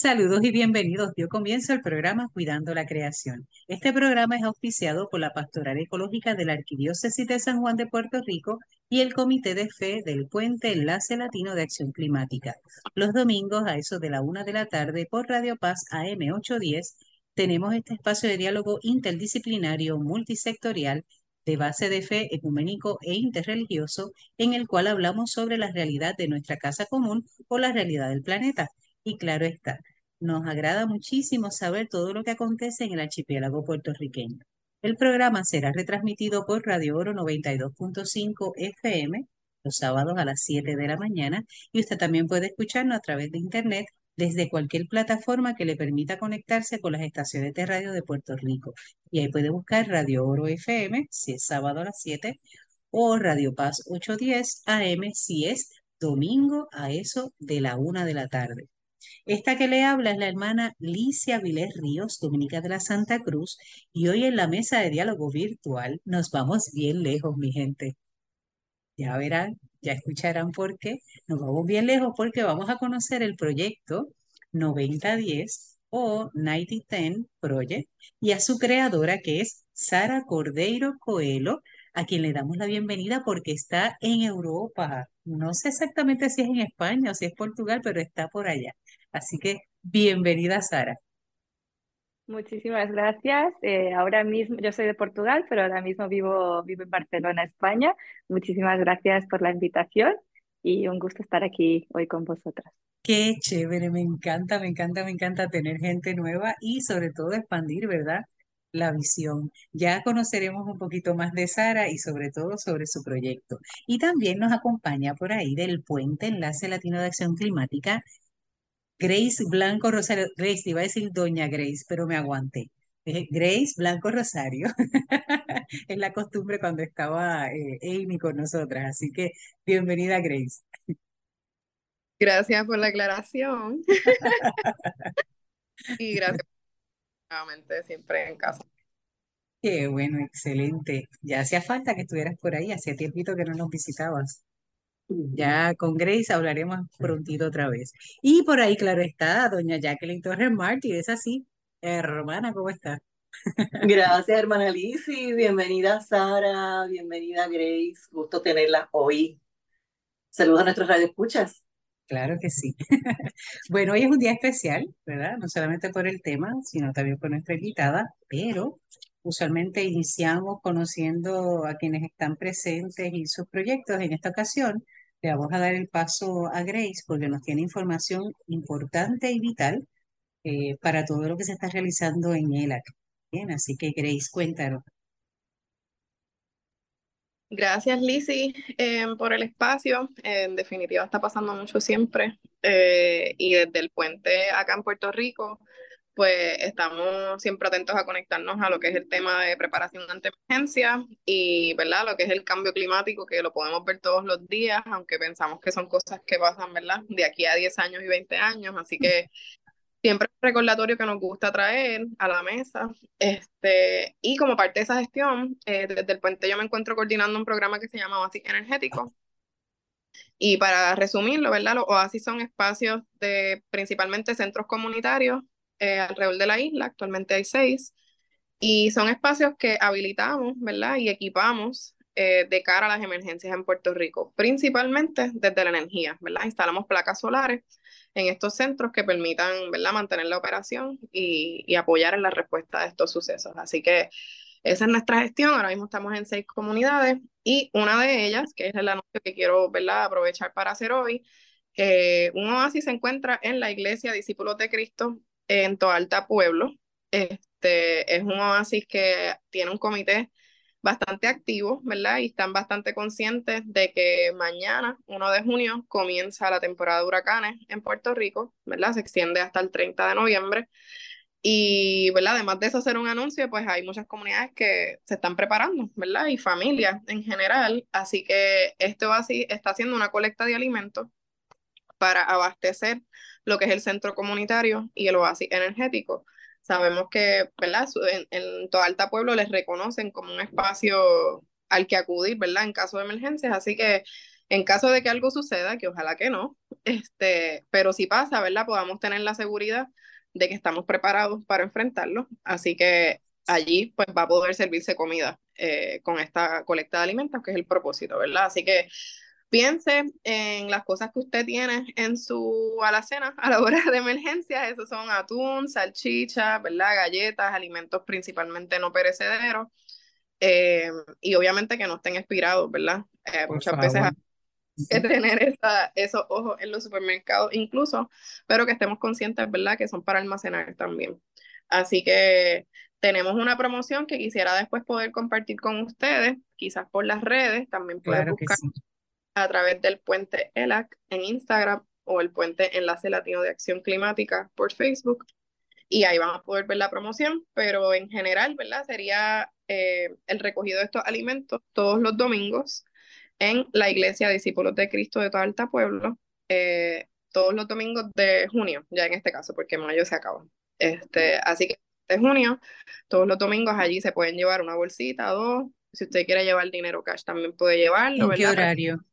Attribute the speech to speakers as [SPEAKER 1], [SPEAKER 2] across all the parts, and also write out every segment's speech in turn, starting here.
[SPEAKER 1] Saludos y bienvenidos. Dio comienzo el programa Cuidando la Creación. Este programa es auspiciado por la Pastoral Ecológica de la Arquidiócesis de San Juan de Puerto Rico y el Comité de Fe del Puente Enlace Latino de Acción Climática. Los domingos a eso de la una de la tarde por Radio Paz AM 810 tenemos este espacio de diálogo interdisciplinario multisectorial de base de fe ecuménico e interreligioso en el cual hablamos sobre la realidad de nuestra casa común o la realidad del planeta. Y claro está, nos agrada muchísimo saber todo lo que acontece en el archipiélago puertorriqueño. El programa será retransmitido por Radio Oro 92.5 FM los sábados a las 7 de la mañana y usted también puede escucharnos a través de internet desde cualquier plataforma que le permita conectarse con las estaciones de radio de Puerto Rico. Y ahí puede buscar Radio Oro FM si es sábado a las 7 o Radio Paz 810 AM si es domingo a eso de la 1 de la tarde. Esta que le habla es la hermana Licia Vilés Ríos, dominica de la Santa Cruz, y hoy en la mesa de diálogo virtual nos vamos bien lejos, mi gente. Ya verán, ya escucharán por qué. Nos vamos bien lejos porque vamos a conocer el proyecto 9010 o 9010 Project y a su creadora que es Sara Cordeiro Coelho, a quien le damos la bienvenida porque está en Europa. No sé exactamente si es en España o si es Portugal, pero está por allá. Así que bienvenida, Sara.
[SPEAKER 2] Muchísimas gracias. Eh, ahora mismo, yo soy de Portugal, pero ahora mismo vivo, vivo en Barcelona, España. Muchísimas gracias por la invitación y un gusto estar aquí hoy con vosotras.
[SPEAKER 1] Qué chévere, me encanta, me encanta, me encanta tener gente nueva y sobre todo expandir, ¿verdad? La visión. Ya conoceremos un poquito más de Sara y sobre todo sobre su proyecto. Y también nos acompaña por ahí del Puente Enlace Latino de Acción Climática Grace Blanco Rosario, Grace, iba a decir Doña Grace, pero me aguanté. Grace Blanco Rosario. es la costumbre cuando estaba eh, Amy con nosotras, así que bienvenida Grace.
[SPEAKER 3] Gracias por la aclaración. y gracias nuevamente siempre en casa.
[SPEAKER 1] Qué bueno, excelente. Ya hacía falta que estuvieras por ahí, hacía tiempito que no nos visitabas. Ya con Grace hablaremos prontito otra vez. Y por ahí, claro está, doña Jacqueline Torres Martí, es así. Hermana, ¿cómo está?
[SPEAKER 4] Gracias, hermana Lizzy. Bienvenida, Sara. Bienvenida, Grace. Gusto tenerla hoy. Saludos a nuestros radioescuchas.
[SPEAKER 1] Claro que sí. Bueno, hoy es un día especial, ¿verdad? No solamente por el tema, sino también por nuestra invitada, pero usualmente iniciamos conociendo a quienes están presentes y sus proyectos. En esta ocasión, le vamos a dar el paso a Grace porque nos tiene información importante y vital eh, para todo lo que se está realizando en ELAC. Bien, así que Grace, cuéntanos.
[SPEAKER 3] Gracias, Lizzy, eh, por el espacio. en definitiva, está pasando mucho siempre. Eh, y desde el puente acá en Puerto Rico, pues estamos siempre atentos a conectarnos a lo que es el tema de preparación ante emergencia y, ¿verdad? Lo que es el cambio climático, que lo podemos ver todos los días, aunque pensamos que son cosas que pasan, ¿verdad? De aquí a 10 años y 20 años, así que siempre es un recordatorio que nos gusta traer a la mesa. Este, y como parte de esa gestión, eh, desde el puente yo me encuentro coordinando un programa que se llama Oasis Energético. Y para resumirlo, ¿verdad? Los oasis son espacios de principalmente centros comunitarios eh, alrededor de la isla, actualmente hay seis, y son espacios que habilitamos, ¿verdad? Y equipamos eh, de cara a las emergencias en Puerto Rico, principalmente desde la energía, ¿verdad? Instalamos placas solares en estos centros que permitan, ¿verdad?, mantener la operación y, y apoyar en la respuesta a estos sucesos. Así que esa es nuestra gestión. Ahora mismo estamos en seis comunidades y una de ellas, que es el anuncio que quiero ¿verdad? aprovechar para hacer hoy, eh, un oasis se encuentra en la iglesia Discípulos de Cristo en Toalta Pueblo. Este es un oasis que tiene un comité bastante activo, ¿verdad? Y están bastante conscientes de que mañana, 1 de junio, comienza la temporada de huracanes en Puerto Rico, ¿verdad? Se extiende hasta el 30 de noviembre. Y, ¿verdad? Además de eso hacer un anuncio, pues hay muchas comunidades que se están preparando, ¿verdad? Y familias en general. Así que este oasis está haciendo una colecta de alimentos para abastecer lo que es el centro comunitario y el oasis energético. Sabemos que, ¿verdad? En, en todo Alta Pueblo les reconocen como un espacio al que acudir, ¿verdad? En caso de emergencias, así que En caso de que algo suceda, que ojalá que no, este, pero si pasa, ¿verdad? Podamos tener la seguridad de que estamos preparados para enfrentarlo. Así que allí pues va a poder servirse comida eh, con esta colecta de alimentos, que es el propósito, ¿verdad? Así que piense en las cosas que usted tiene en su alacena a la hora de emergencia. Esos son atún, salchicha, ¿verdad? Galletas, alimentos principalmente no perecederos. Eh, y obviamente que no estén expirados, ¿verdad? Eh, muchas veces hay que tener esa, esos ojos en los supermercados incluso, pero que estemos conscientes, ¿verdad? Que son para almacenar también. Así que tenemos una promoción que quisiera después poder compartir con ustedes, quizás por las redes, también pueden buscar a través del puente ELAC en Instagram o el puente Enlace Latino de Acción Climática por Facebook. Y ahí van a poder ver la promoción, pero en general, ¿verdad? Sería eh, el recogido de estos alimentos todos los domingos en la Iglesia Discípulos de Cristo de todo Alta Pueblo, eh, todos los domingos de junio, ya en este caso, porque mayo se acaba. Este, así que de junio, todos los domingos allí se pueden llevar una bolsita, dos. Si usted quiere llevar dinero cash, también puede llevarlo.
[SPEAKER 1] ¿En qué horario?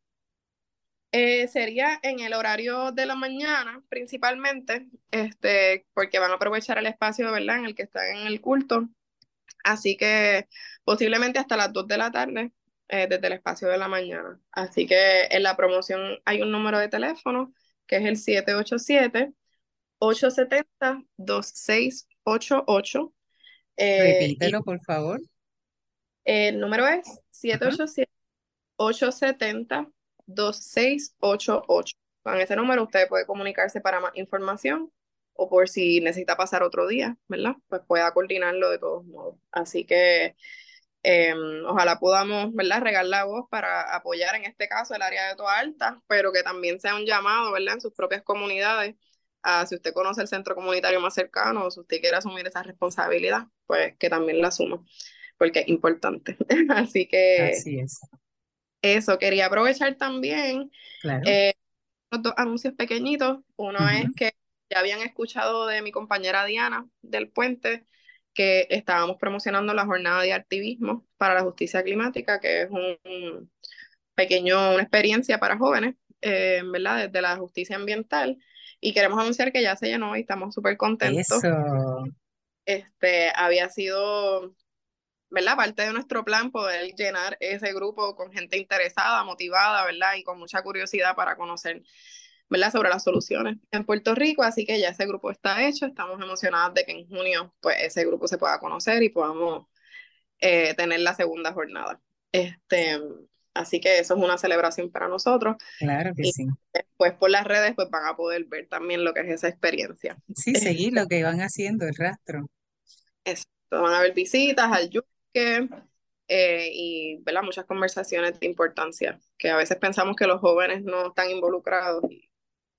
[SPEAKER 3] Eh, sería en el horario de la mañana, principalmente, este, porque van a aprovechar el espacio, ¿verdad?, en el que están en el culto. Así que posiblemente hasta las 2 de la tarde, eh, desde el espacio de la mañana. Así que en la promoción hay un número de teléfono que es el 787-870-2688.
[SPEAKER 1] Eh, Repítelo, por favor.
[SPEAKER 3] El número es 787-870. 2688. Con ese número usted puede comunicarse para más información o por si necesita pasar otro día, ¿verdad? Pues pueda coordinarlo de todos modos. Así que em, ojalá podamos, ¿verdad? Regar la voz para apoyar en este caso el área de Toa Alta, pero que también sea un llamado, ¿verdad? En sus propias comunidades. A, si usted conoce el centro comunitario más cercano o si usted quiere asumir esa responsabilidad, pues que también la asuma, porque es importante. Así que
[SPEAKER 1] Así es.
[SPEAKER 3] Eso, quería aprovechar también eh, los dos anuncios pequeñitos. Uno es que ya habían escuchado de mi compañera Diana del Puente que estábamos promocionando la jornada de activismo para la justicia climática, que es un, pequeño, una experiencia para jóvenes, eh, ¿verdad? Desde la justicia ambiental. Y queremos anunciar que ya se llenó y estamos súper contentos.
[SPEAKER 1] Eso.
[SPEAKER 3] Este, había sido ¿verdad? Parte de nuestro plan poder llenar ese grupo con gente interesada, motivada, ¿verdad? Y con mucha curiosidad para conocer, ¿verdad? Sobre las soluciones en Puerto Rico. Así que ya ese grupo está hecho. Estamos emocionados de que en junio, pues, ese grupo se pueda conocer y podamos eh, tener la segunda jornada. Este, así que eso es una celebración para nosotros.
[SPEAKER 1] Claro que
[SPEAKER 3] y
[SPEAKER 1] sí.
[SPEAKER 3] Después por las redes, pues van a poder ver también lo que es esa experiencia.
[SPEAKER 1] Sí, seguir lo que van haciendo, el rastro.
[SPEAKER 3] Eso. Van a haber visitas al eh, y ¿verdad? muchas conversaciones de importancia, que a veces pensamos que los jóvenes no están involucrados y,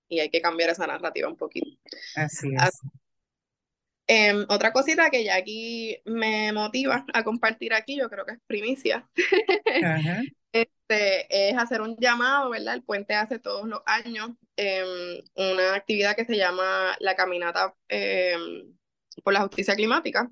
[SPEAKER 3] y hay que cambiar esa narrativa un poquito.
[SPEAKER 1] Así es.
[SPEAKER 3] Em, otra cosita que ya aquí me motiva a compartir aquí, yo creo que es primicia, Este, es hacer un llamado, ¿verdad? El puente hace todos los años em, una actividad que se llama la caminata em, por la justicia climática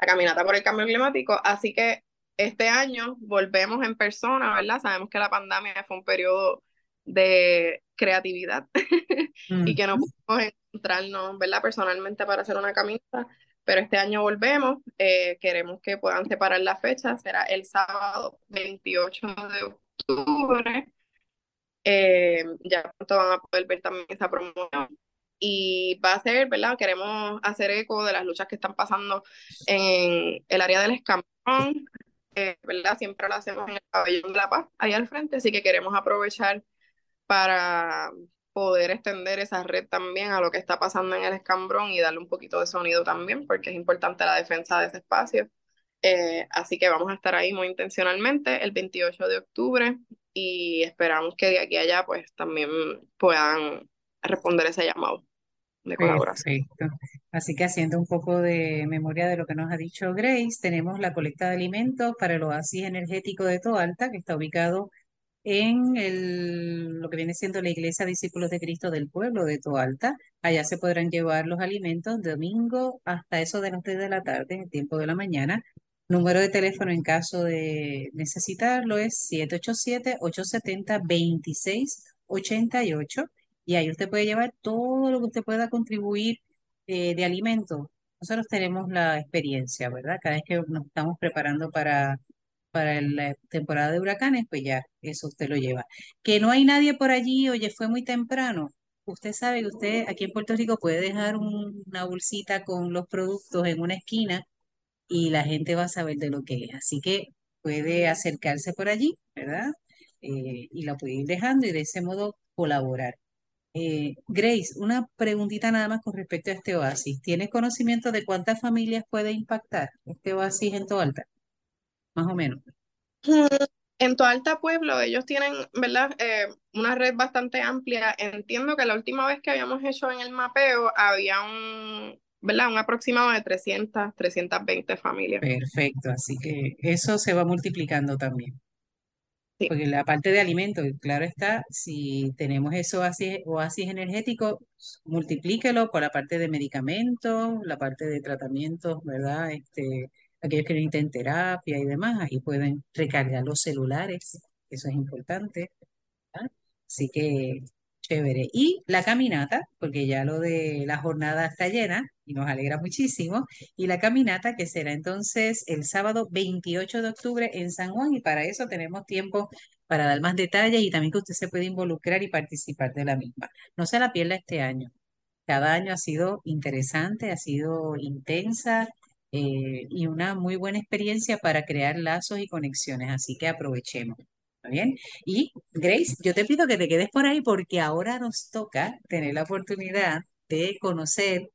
[SPEAKER 3] la caminata por el cambio climático. Así que este año volvemos en persona, ¿verdad? Sabemos que la pandemia fue un periodo de creatividad y que no pudimos encontrarnos, ¿verdad? Personalmente para hacer una caminata, pero este año volvemos. Eh, queremos que puedan separar la fecha, será el sábado 28 de octubre. Eh, ya pronto van a poder ver también esa promoción y va a ser, ¿verdad? Queremos hacer eco de las luchas que están pasando en el área del escambrón, eh, ¿verdad? Siempre lo hacemos en el pabellón de la paz, ahí al frente, así que queremos aprovechar para poder extender esa red también a lo que está pasando en el escambrón y darle un poquito de sonido también, porque es importante la defensa de ese espacio. Eh, así que vamos a estar ahí muy intencionalmente el 28 de octubre y esperamos que de aquí a allá pues también puedan responder ese llamado de colaboración.
[SPEAKER 1] Perfecto. Así que haciendo un poco de memoria de lo que nos ha dicho Grace, tenemos la colecta de alimentos para el oasis energético de Toalta, que está ubicado en el, lo que viene siendo la Iglesia Discípulos de Cristo del Pueblo de Toalta. Allá se podrán llevar los alimentos de domingo hasta eso de las 3 de la tarde, en el tiempo de la mañana, Número de teléfono en caso de necesitarlo es 787-870-2688 y ahí usted puede llevar todo lo que usted pueda contribuir eh, de alimentos. Nosotros tenemos la experiencia, ¿verdad? Cada vez que nos estamos preparando para, para la temporada de huracanes, pues ya, eso usted lo lleva. Que no hay nadie por allí, oye, fue muy temprano. Usted sabe que usted aquí en Puerto Rico puede dejar un- una bolsita con los productos en una esquina y la gente va a saber de lo que es. Así que puede acercarse por allí, ¿verdad? Eh, y la puede ir dejando y de ese modo colaborar. Eh, Grace, una preguntita nada más con respecto a este oasis. ¿Tienes conocimiento de cuántas familias puede impactar este oasis en Toalta? Más o menos.
[SPEAKER 3] Mm, En Toalta Pueblo, ellos tienen, ¿verdad? Eh, una red bastante amplia. Entiendo que la última vez que habíamos hecho en el mapeo había un, ¿verdad? Un aproximado de 300, 320 familias.
[SPEAKER 1] Perfecto, así que eso se va multiplicando también. Porque la parte de alimentos, claro está, si tenemos eso oasis, oasis energético, multiplíquelo por la parte de medicamentos, la parte de tratamientos, ¿verdad? Este, aquellos que necesiten terapia y demás, ahí pueden recargar los celulares, eso es importante. Así que Y la caminata, porque ya lo de la jornada está llena y nos alegra muchísimo. Y la caminata que será entonces el sábado 28 de octubre en San Juan y para eso tenemos tiempo para dar más detalles y también que usted se puede involucrar y participar de la misma. No se la pierda este año. Cada año ha sido interesante, ha sido intensa eh, y una muy buena experiencia para crear lazos y conexiones, así que aprovechemos. ¿Está bien? Y Grace, yo te pido que te quedes por ahí porque ahora nos toca tener la oportunidad de conocer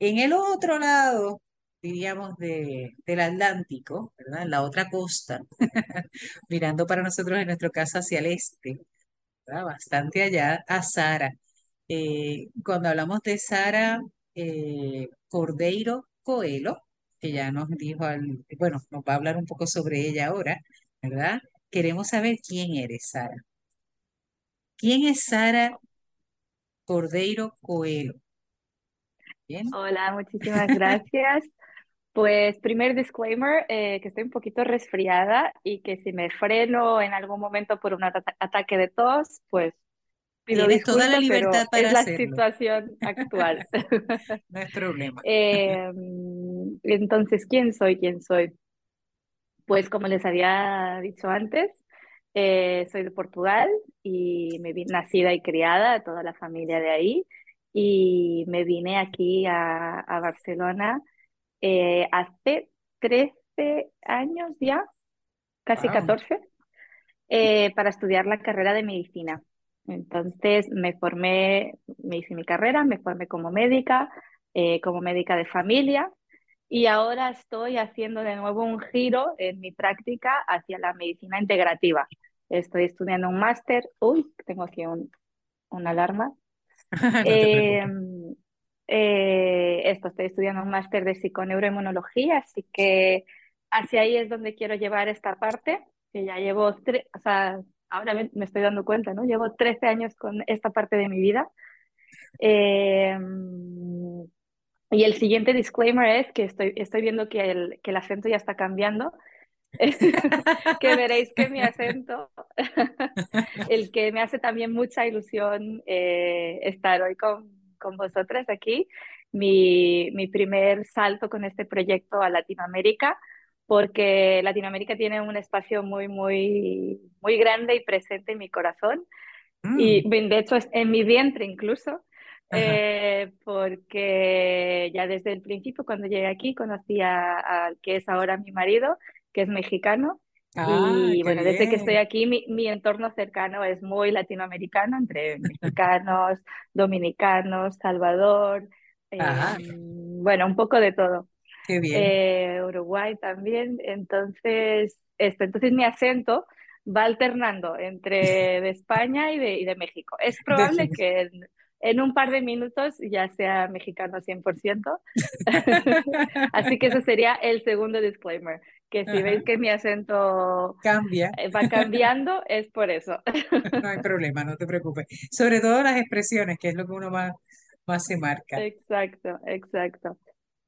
[SPEAKER 1] en el otro lado, diríamos, de, del Atlántico, ¿verdad? En la otra costa, mirando para nosotros en nuestro caso hacia el este, ¿verdad? Bastante allá, a Sara. Eh, cuando hablamos de Sara eh, Cordeiro Coelho, que ya nos dijo, al- bueno, nos va a hablar un poco sobre ella ahora, ¿verdad? Queremos saber quién eres, Sara. ¿Quién es Sara Cordeiro Coelho? ¿Bien?
[SPEAKER 2] Hola, muchísimas gracias. Pues primer disclaimer, eh, que estoy un poquito resfriada y que si me freno en algún momento por un ata- ataque de tos, pues pido
[SPEAKER 1] Tienes toda la
[SPEAKER 2] disculpas, pero
[SPEAKER 1] libertad para
[SPEAKER 2] es la situación actual.
[SPEAKER 1] no es problema.
[SPEAKER 2] Eh, entonces, ¿quién soy? ¿Quién soy? Pues como les había dicho antes, eh, soy de Portugal y me vi nacida y criada, toda la familia de ahí, y me vine aquí a, a Barcelona eh, hace 13 años ya, casi
[SPEAKER 1] Wow.
[SPEAKER 2] 14, eh, para estudiar la carrera de medicina. Entonces me formé, me hice mi carrera, me formé como médica, como médica de familia y ahora estoy haciendo de nuevo un giro en mi práctica hacia la medicina integrativa. Estoy estudiando un máster. Uy, tengo aquí un, una alarma.
[SPEAKER 1] No te
[SPEAKER 2] Eh, eh, esto, estoy estudiando un máster de psiconeuroinmunología, así que hacia ahí es donde quiero llevar esta parte, que ya llevo, tre- o sea, ahora me, me estoy dando cuenta, ¿no? Llevo 13 años con esta parte de mi vida. Eh, y el siguiente disclaimer es que estoy, estoy viendo que el, que el acento ya está cambiando. que veréis que mi acento, el que me hace también mucha ilusión eh, estar hoy con, con vosotras aquí, mi, mi primer salto con este proyecto a Latinoamérica, porque Latinoamérica tiene un espacio muy, muy, muy grande y presente en mi corazón, y
[SPEAKER 1] Mm,
[SPEAKER 2] de hecho es en mi vientre incluso. Eh, porque ya desde el principio, cuando llegué aquí, conocí al que es ahora mi marido, que es mexicano,
[SPEAKER 1] Ah,
[SPEAKER 2] y bueno, desde que estoy aquí, mi, mi entorno cercano es muy latinoamericano, entre mexicanos, dominicanos, Salvador, eh, bueno, un poco de todo.
[SPEAKER 1] qué bien.
[SPEAKER 2] Eh, Uruguay también. Entonces, esto, entonces mi acento va alternando entre de España y de, y de México. Es probable que en, en un par de minutos ya sea mexicano 100%. Así que ese sería el segundo disclaimer, que si
[SPEAKER 1] Ajá.
[SPEAKER 2] veis que mi acento
[SPEAKER 1] Cambia.
[SPEAKER 2] eh, va cambiando, es por eso.
[SPEAKER 1] No hay problema, no te preocupes. Sobre todo las expresiones, que es lo que uno más, más se marca.
[SPEAKER 2] Exacto, exacto.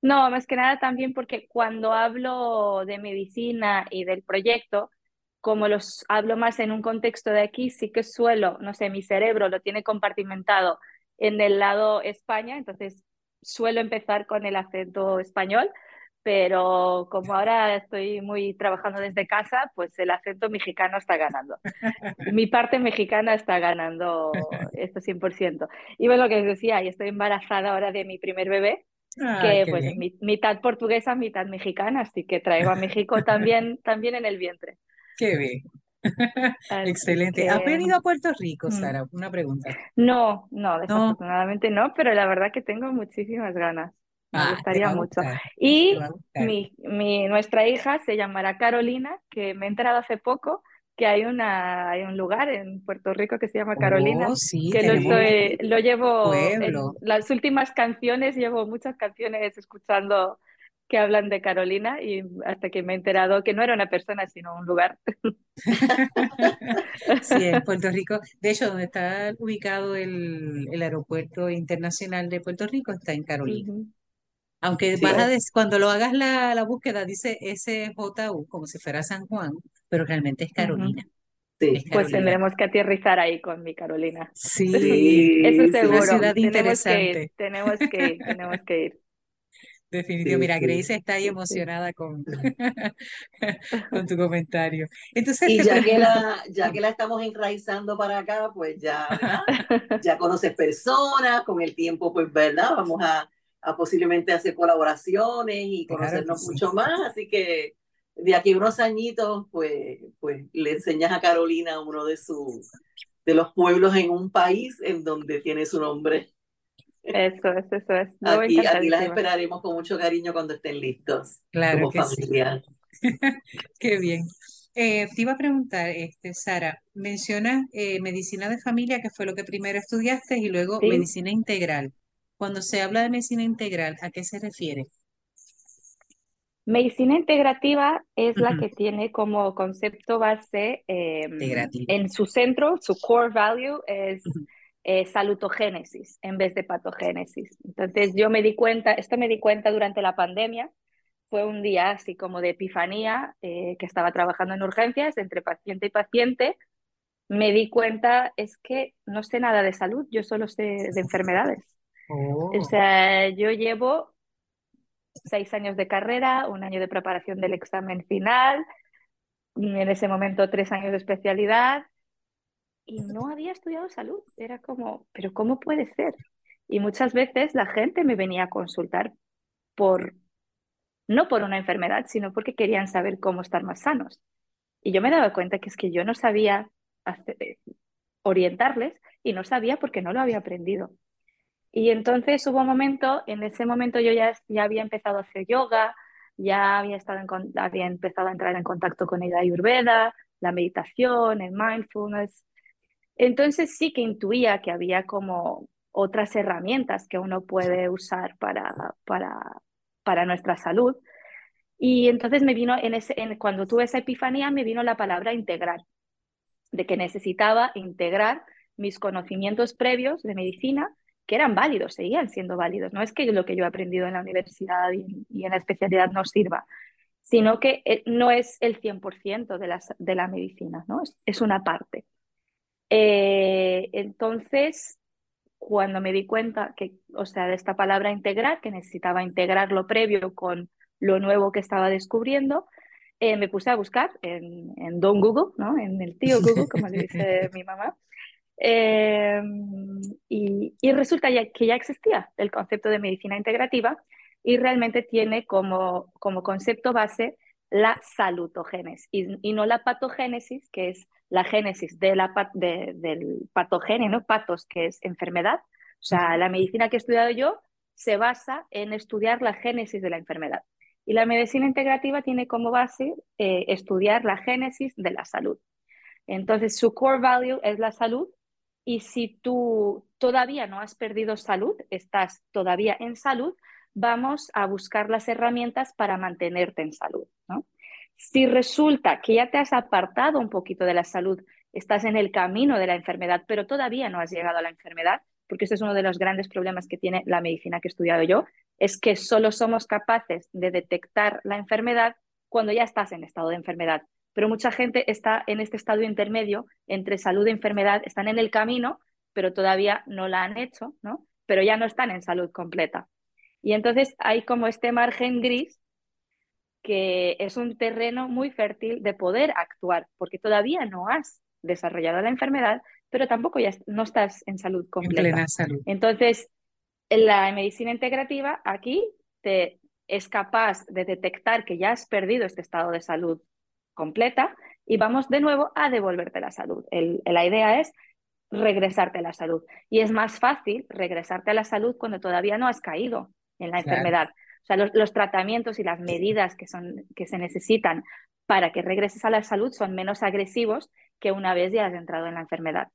[SPEAKER 2] No, más que nada también porque cuando hablo de medicina y del proyecto, como los hablo más en un contexto de aquí, sí que suelo, no sé, mi cerebro lo tiene compartimentado en el lado España, entonces suelo empezar con el acento español, pero como ahora estoy muy trabajando desde casa, pues el acento mexicano está ganando. Mi parte mexicana está ganando esto 100%. Y bueno, lo que decía, y estoy embarazada ahora de mi primer bebé, que pues mitad portuguesa, mitad mexicana, así que traigo a México también, también en el vientre.
[SPEAKER 1] Qué bien. Excelente. ¿Has venido a Puerto Rico, mm. Sara? Una pregunta.
[SPEAKER 2] No, no, desafortunadamente no, pero la verdad que tengo muchísimas ganas. Me ah, gustaría mucho. Y mi, mi, nuestra hija se llamará Carolina, que me he enterado hace poco que hay, una, hay un lugar en Puerto Rico que se llama Carolina,
[SPEAKER 1] oh, sí,
[SPEAKER 2] que lo, estoy, lo llevo, en las últimas canciones, llevo muchas canciones escuchando que hablan de Carolina y hasta que me he enterado que no era una persona, sino un lugar.
[SPEAKER 1] Sí, en Puerto Rico. De hecho, donde está ubicado el, el aeropuerto internacional de Puerto Rico está en Carolina. Aunque cuando lo hagas la, la búsqueda dice SJU, como si fuera San Juan, pero realmente es Carolina.
[SPEAKER 2] Sí. Pues tendremos que aterrizar ahí con mi Carolina.
[SPEAKER 1] Sí,
[SPEAKER 2] eso seguro.
[SPEAKER 1] Es una ciudad interesante.
[SPEAKER 2] tenemos que ir, tenemos que ir.
[SPEAKER 1] Definitivo. Mira, Grace está ahí emocionada con, con tu comentario. Entonces,
[SPEAKER 4] y ya que, la, ya que la estamos enraizando para acá, pues ya, ya conoces personas, con el tiempo, pues, ¿verdad? Vamos a, a posiblemente hacer colaboraciones y conocernos mucho más. Así que de aquí a unos añitos, pues, pues le enseñas a Carolina uno de, sus de los pueblos en un país en donde tiene su nombre.
[SPEAKER 2] Eso es, eso es.
[SPEAKER 4] aquí, aquí las esperaremos con mucho cariño cuando estén listos.
[SPEAKER 1] Claro. Como familia. Qué bien. Eh, te iba a preguntar, este, Sara, mencionas eh, medicina de familia, que fue lo que primero estudiaste, y luego medicina integral. Cuando se habla de medicina integral, ¿a qué se refiere?
[SPEAKER 2] Medicina integrativa es la que tiene como concepto base em, en su centro, su core value es eh, salutogénesis en vez de patogénesis. Entonces yo me di cuenta, esto me di cuenta durante la pandemia, fue un día así como de epifanía, eh, que estaba trabajando en urgencias entre paciente y paciente, me di cuenta es que no sé nada de salud, yo solo sé de enfermedades. O oh. sea, yo llevo seis años de carrera, un año de preparación del examen final, en ese momento tres años de especialidad, y no había estudiado salud. Era como, pero ¿cómo puede ser? Y muchas veces la gente me venía a consultar por, no por una enfermedad, sino porque querían saber cómo estar más sanos. Y yo me daba cuenta que es que yo no sabía orientarles y no sabía porque no lo había aprendido. Y entonces hubo un momento, en ese momento yo ya, ya había empezado a hacer yoga, ya había, estado en, había empezado a entrar en contacto con el ayurveda, la meditación, el mindfulness, entonces sí que intuía que había como otras herramientas que uno puede usar para, para, para nuestra salud. Y entonces me vino, en ese, en, cuando tuve esa epifanía, me vino la palabra integrar, de que necesitaba integrar mis conocimientos previos de medicina, que eran válidos, seguían siendo válidos. No es que lo que yo he aprendido en la universidad y, y en la especialidad no sirva, sino que eh, no es el 100% de la, de la medicina, ¿no? es, es una parte. Eh, entonces, cuando me di cuenta que, o sea, de esta palabra integrar, que necesitaba integrar lo previo con lo nuevo que estaba descubriendo, eh, me puse a buscar en, en, Don Google, ¿no? En el tío Google, como le dice mi mamá. Em, y, y, resulta ya, que ya existía el concepto de medicina integrativa y realmente tiene como, como concepto base la salutogénesis y, y no la patogénesis, que es la génesis de la, del patogéneno, patos, que es enfermedad. O sea, la medicina que he estudiado yo se basa en estudiar la génesis de la enfermedad. Y la medicina integrativa tiene como base eh, estudiar la génesis de la salud. Entonces, su core value es la salud. Y si tú todavía no has perdido salud, estás todavía en salud, vamos a buscar las herramientas para mantenerte en salud. Si resulta que ya te has apartado un poquito de la salud, estás en el camino de la enfermedad, pero todavía no has llegado a la enfermedad, porque ese es uno de los grandes problemas que tiene la medicina que he estudiado yo, es que solo somos capaces de detectar la enfermedad cuando ya estás en estado de enfermedad. Pero mucha gente está en este estado intermedio entre salud y enfermedad, están en el camino, pero todavía no la han hecho, ¿no? Pero ya no están en salud completa. Y entonces hay como este margen gris que es un terreno muy fértil de poder actuar, porque todavía no has desarrollado la enfermedad, pero tampoco ya no estás en salud completa.
[SPEAKER 1] salud.
[SPEAKER 2] Entonces, la medicina integrativa aquí te es capaz de detectar que ya has perdido este estado de salud completa y vamos de nuevo a devolverte la salud. la idea es regresarte a la salud. Y es más fácil regresarte a la salud cuando todavía no has caído en la enfermedad. O sea, los, tratamientos y las medidas que, son, que se necesitan para que regreses a la salud son menos agresivos que una vez ya has entrado en la enfermedad.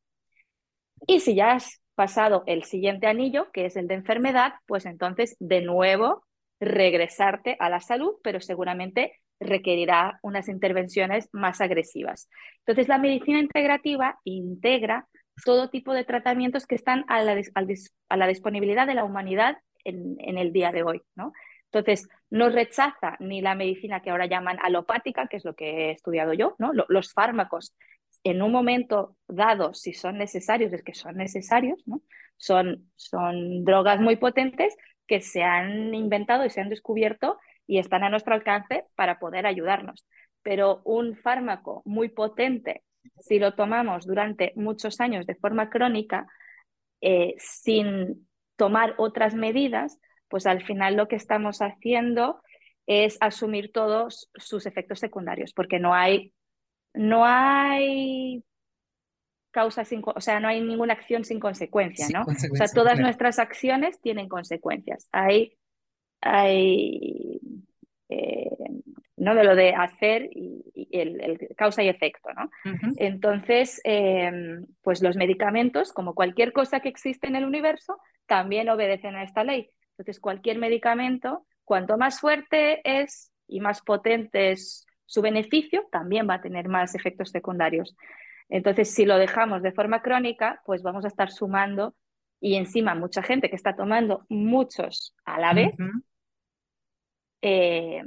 [SPEAKER 2] Y si ya has pasado el siguiente anillo, que es el de enfermedad, pues entonces de nuevo regresarte a la salud, pero seguramente requerirá unas intervenciones más agresivas. Entonces, la medicina integrativa integra todo tipo de tratamientos que están a la, a la disponibilidad de la humanidad en, el día de hoy. ¿no? Entonces, no rechaza ni la medicina que ahora llaman alopática, que es lo que he estudiado yo, ¿no? Los fármacos en un momento dado, si son necesarios, es que son necesarios, ¿no? Son, son drogas muy potentes que se han inventado y se han descubierto y están a nuestro alcance para poder ayudarnos. Pero un fármaco muy potente, si lo tomamos durante muchos años de forma crónica, eh, sin tomar otras medidas, pues al final lo que estamos haciendo es asumir todos sus efectos secundarios, porque no hay, no hay causa sin, o sea, no hay ninguna acción sin consecuencia, ¿no? o sea, todas nuestras acciones tienen consecuencias. Hay, hay eh, ¿no? De lo de hacer y, el, causa y efecto, ¿no? Entonces, em, pues los medicamentos, como cualquier cosa que existe en el universo, también obedecen a esta ley. Entonces, cualquier medicamento, cuanto más fuerte es y más potente es su beneficio, también va a tener más efectos secundarios. Entonces, si lo dejamos de forma crónica, pues vamos a estar sumando y encima mucha gente que está tomando muchos a la vez, eh,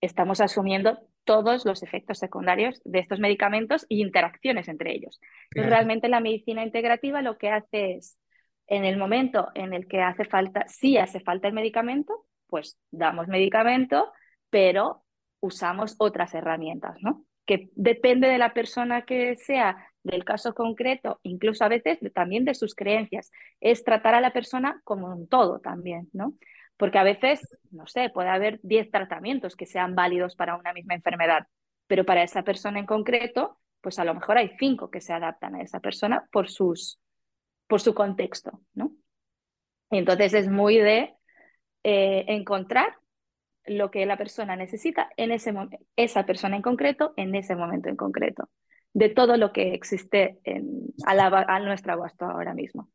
[SPEAKER 2] estamos asumiendo todos los efectos secundarios de estos medicamentos y interacciones entre ellos. realmente la medicina integrativa lo que hace es en el momento en el que hace falta, si hace falta el medicamento, pues damos medicamento, pero usamos otras herramientas, ¿no? Que depende de la persona que sea, del caso concreto, incluso a veces también de sus creencias. Es tratar a la persona como un todo también, ¿no? Porque a veces, no sé, puede haber 10 tratamientos que sean válidos para una misma enfermedad, pero para esa persona en concreto, pues a lo mejor hay cinco que se adaptan a esa persona por sus por su contexto, ¿no? Entonces es muy de eh, encontrar lo que la persona necesita en ese esa persona en concreto, en ese momento en concreto, de todo lo que existe a, la, a nuestra abasto ahora mismo.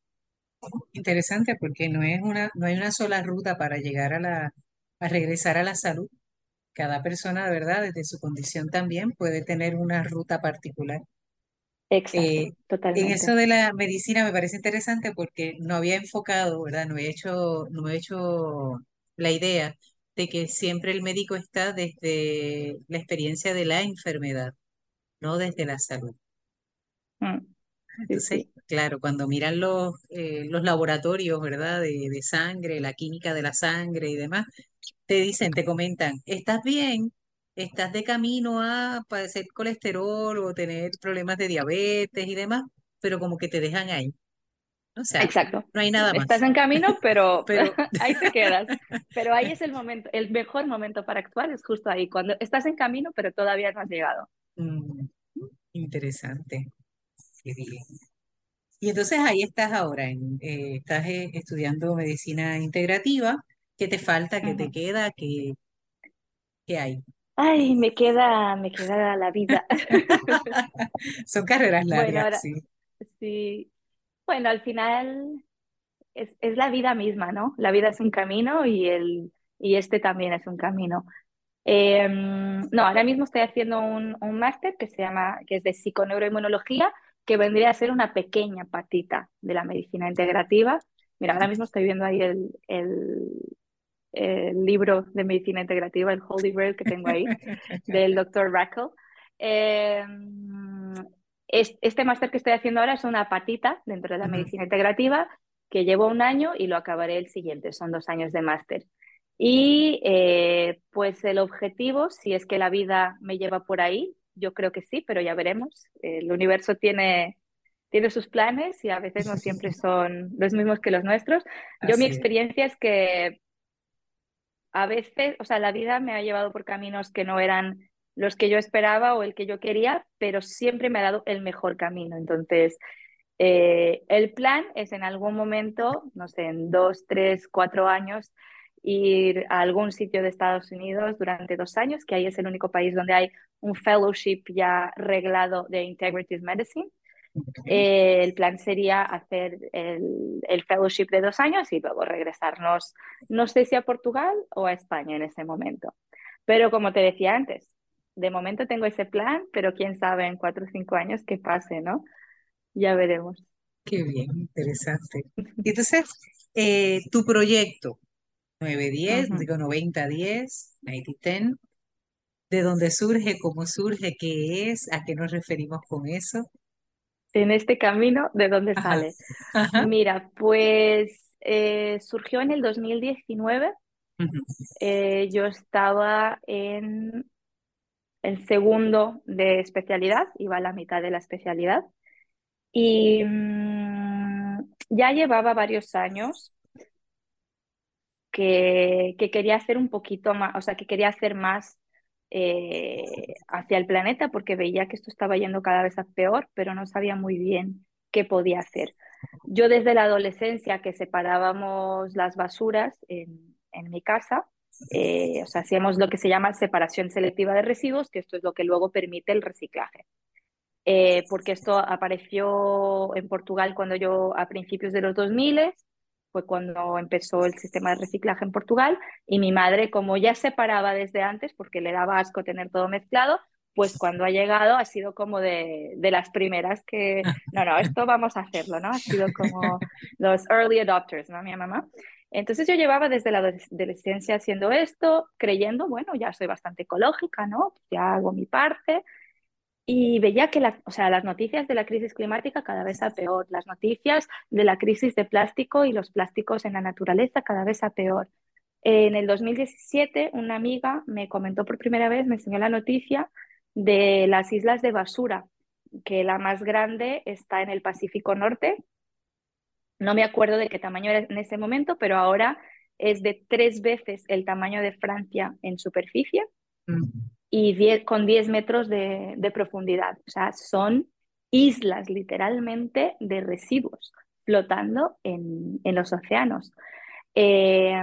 [SPEAKER 1] Interesante porque no es una, no hay una sola ruta para llegar a la, a regresar a la salud. Cada persona, de verdad, desde su condición también puede tener una ruta particular.
[SPEAKER 2] Exacto, eh,
[SPEAKER 1] en eso de la medicina me parece interesante porque no había enfocado, ¿verdad? No he hecho, no he hecho la idea de que siempre el médico está desde la experiencia de la enfermedad, no desde la salud.
[SPEAKER 2] Mm,
[SPEAKER 1] Entonces, claro, cuando miran los, eh, los laboratorios, ¿verdad? De, de sangre, la química de la sangre y demás, te dicen, te comentan, ¿estás bien? estás de camino a padecer colesterol o tener problemas de diabetes y demás, pero como que te dejan ahí. O sea,
[SPEAKER 2] Exacto.
[SPEAKER 1] no hay nada más.
[SPEAKER 2] Estás en camino, pero, pero... ahí te quedas. Pero ahí es el momento, el mejor momento para actuar es justo ahí, cuando estás en camino, pero todavía no has llegado.
[SPEAKER 1] Mm, interesante. Qué bien. Y entonces ahí estás ahora, en, eh, estás eh, estudiando medicina integrativa. ¿Qué te falta? ¿Qué te queda? ¿Qué, qué hay?
[SPEAKER 2] Ay, me queda, me queda la vida.
[SPEAKER 1] Son carreras largas, sí.
[SPEAKER 2] Sí. Bueno, al final es, es, la vida misma, ¿no? La vida es un camino y, el, y este también es un camino. Em, no, ahora mismo estoy haciendo un, un máster que se llama, que es de psiconeuroinmunología, que vendría a ser una pequeña patita de la medicina integrativa. Mira, ahora mismo estoy viendo ahí el, el, el libro de medicina integrativa, el Holy Grail que tengo ahí, del doctor Rackle. Em, este máster que estoy haciendo ahora es una patita dentro de la medicina integrativa que llevo un año y lo acabaré el siguiente, son dos años de máster. Y eh, pues el objetivo, si es que la vida me lleva por ahí, yo creo que sí, pero ya veremos. El universo tiene, tiene sus planes y a veces no siempre son los mismos que los nuestros. Yo mi experiencia es que a veces, o sea, la vida me ha llevado por caminos que no eran los que yo esperaba o el que yo quería, pero siempre me ha dado el mejor camino. Entonces, eh, el plan es en algún momento, no sé, en dos, tres, cuatro años, ir a algún sitio de Estados Unidos durante dos años, que ahí es el único país donde hay un fellowship ya reglado de Integrative Medicine. Eh, el plan sería hacer el, el, fellowship de dos años y luego regresarnos, no sé si a Portugal o a España en ese momento. Pero como te decía antes, de momento tengo ese plan, pero quién sabe en cuatro o cinco años qué pase, ¿no? Ya veremos.
[SPEAKER 1] Qué bien, interesante. Entonces, eh, tu proyecto, 910, uh -huh. digo 9010, 9010, ¿de dónde surge, cómo surge, qué es, a qué nos referimos con eso?
[SPEAKER 2] En este camino, ¿de dónde
[SPEAKER 1] Ajá.
[SPEAKER 2] sale?
[SPEAKER 1] Ajá.
[SPEAKER 2] Mira, pues eh, surgió en el 2019.
[SPEAKER 1] Ujú.
[SPEAKER 2] Eh, yo estaba en el segundo de especialidad, iba a la mitad de la especialidad. Y mm, ya llevaba varios años que, que quería hacer un poquito más, o sea, que quería hacer más eh, hacia el planeta porque veía que esto estaba yendo cada vez a peor, pero no sabía muy bien qué podía hacer. Yo desde la adolescencia que separábamos las basuras en, en mi casa, eh, o sea, hacíamos lo que se llama separación selectiva de residuos, que esto es lo que luego permite el reciclaje. Eh, porque esto apareció en Portugal cuando yo, a principios de los 2000, fue cuando empezó el sistema de reciclaje en Portugal, y mi madre, como ya separaba desde antes, porque le daba asco tener todo mezclado, pues cuando ha llegado ha sido como de, de las primeras que, no, no, esto vamos a hacerlo, ¿no? Ha sido como los early adopters, ¿no? Mi mamá. Entonces yo llevaba desde la adolescencia haciendo esto, creyendo, bueno, ya soy bastante ecológica, ¿no? Ya hago mi parte. Y veía que la, o sea, las noticias de la crisis climática cada vez a peor, las noticias de la crisis de plástico y los plásticos en la naturaleza cada vez a peor. En el 2017 una amiga me comentó por primera vez, me enseñó la noticia de las islas de basura, que la más grande está en el Pacífico Norte, no me acuerdo de qué tamaño era en ese momento, pero ahora es de tres veces el tamaño de Francia en superficie
[SPEAKER 1] Mm.
[SPEAKER 2] Y diez, con 10 metros de, de, profundidad. O sea, son islas literalmente de residuos flotando en, en los océanos. Eh,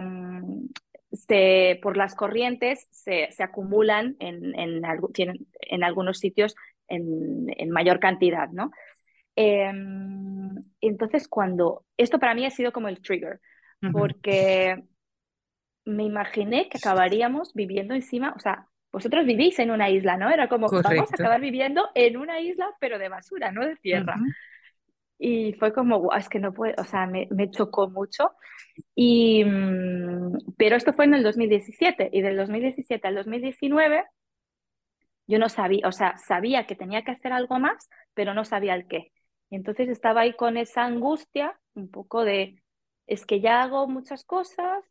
[SPEAKER 2] se, por las corrientes se, se acumulan en, en, tienen, en, algunos sitios en, mayor cantidad, ¿no? Eh, entonces, cuando esto para mí ha sido como el trigger, uh -huh. porque me imaginé que acabaríamos viviendo encima, o sea, vosotros vivís en una isla, ¿no? Era como,
[SPEAKER 1] Correcto.
[SPEAKER 2] vamos a acabar viviendo en una isla, pero de basura, no de tierra. Uh -huh. Y fue como, wow, es que no puedo, o sea, me, me chocó mucho. Y, pero esto fue en el 2017, y del 2017 al 2019 yo no sabía, o sea, sabía que tenía que hacer algo más, pero no sabía el qué. Y entonces estaba ahí con esa angustia, un poco de, es que ya hago muchas cosas,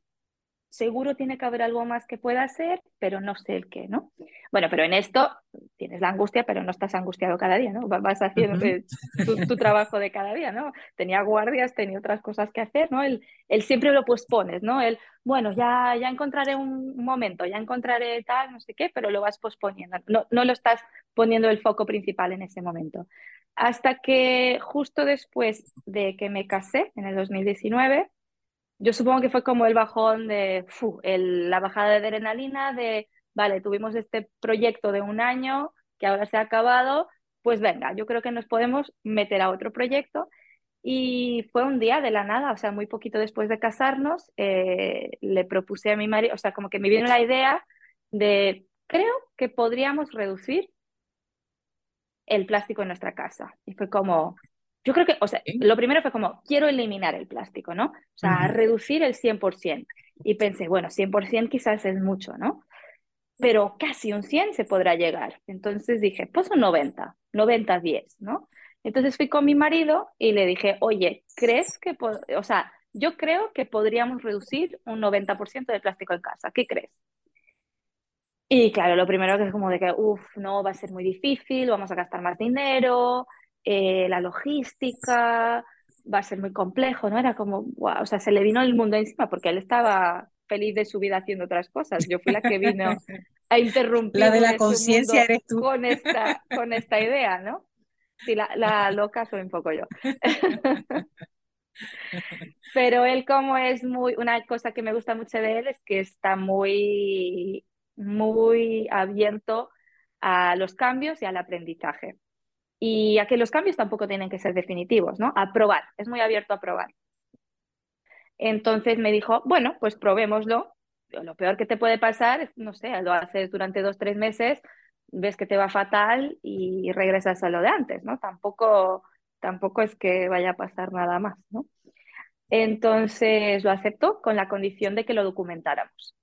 [SPEAKER 2] seguro tiene que haber algo más que pueda hacer, pero no sé el qué, ¿no? Bueno, pero en esto tienes la angustia, pero no estás angustiado cada día, ¿no? Vas haciendo uh -huh. tu, tu, trabajo de cada día, ¿no? Tenía guardias, tenía otras cosas que hacer, ¿no? El, el siempre lo pospones, ¿no? El, bueno, ya, ya encontraré un momento, ya encontraré tal, no sé qué, pero lo vas posponiendo, no, no lo estás poniendo el foco principal en ese momento. Hasta que justo después de que me casé, en el 2019, yo supongo que fue como el bajón de la bajada de adrenalina de, vale, tuvimos este proyecto de un año que ahora se ha acabado, pues venga, yo creo que nos podemos meter a otro proyecto. Y fue un día de la nada, o sea, muy poquito después de casarnos, eh, le propuse a mi marido, o sea, como que me vino la idea de, creo que podríamos reducir el plástico en nuestra casa. Y fue como, yo creo que, o sea, lo primero fue como, quiero eliminar el plástico, ¿no? O sea, uh -huh. reducir el 100%. Y pensé, bueno, 100% quizás es mucho, ¿no? Pero casi un 100 se podrá llegar. Entonces dije, pues un 90, 90-10, ¿no? Entonces fui con mi marido y le dije, oye, ¿crees que, o sea, yo creo que podríamos reducir un 90% de plástico en casa. ¿Qué crees? Y claro, lo primero que es como de que, uff, no, va a ser muy difícil, vamos a gastar más dinero, eh, la logística, va a ser muy complejo, ¿no? Era como, wow, o sea, se le vino el mundo encima porque él estaba feliz de su vida haciendo otras cosas. Yo fui la que vino a interrumpir.
[SPEAKER 1] La de la conciencia eres tú.
[SPEAKER 2] Con esta, con esta idea, ¿no? Sí, la, la loca soy un poco yo. Pero él como es muy, una cosa que me gusta mucho de él es que está muy, muy abierto a los cambios y al aprendizaje. Y a que los cambios tampoco tienen que ser definitivos, ¿no? A probar, es muy abierto a probar. Entonces me dijo, bueno, pues probémoslo. Lo peor que te puede pasar es, no sé, lo haces durante dos, tres meses, ves que te va fatal y regresas a lo de antes, ¿no? Tampoco, tampoco es que vaya a pasar nada más, ¿no? Entonces lo aceptó con la condición de que lo documentáramos,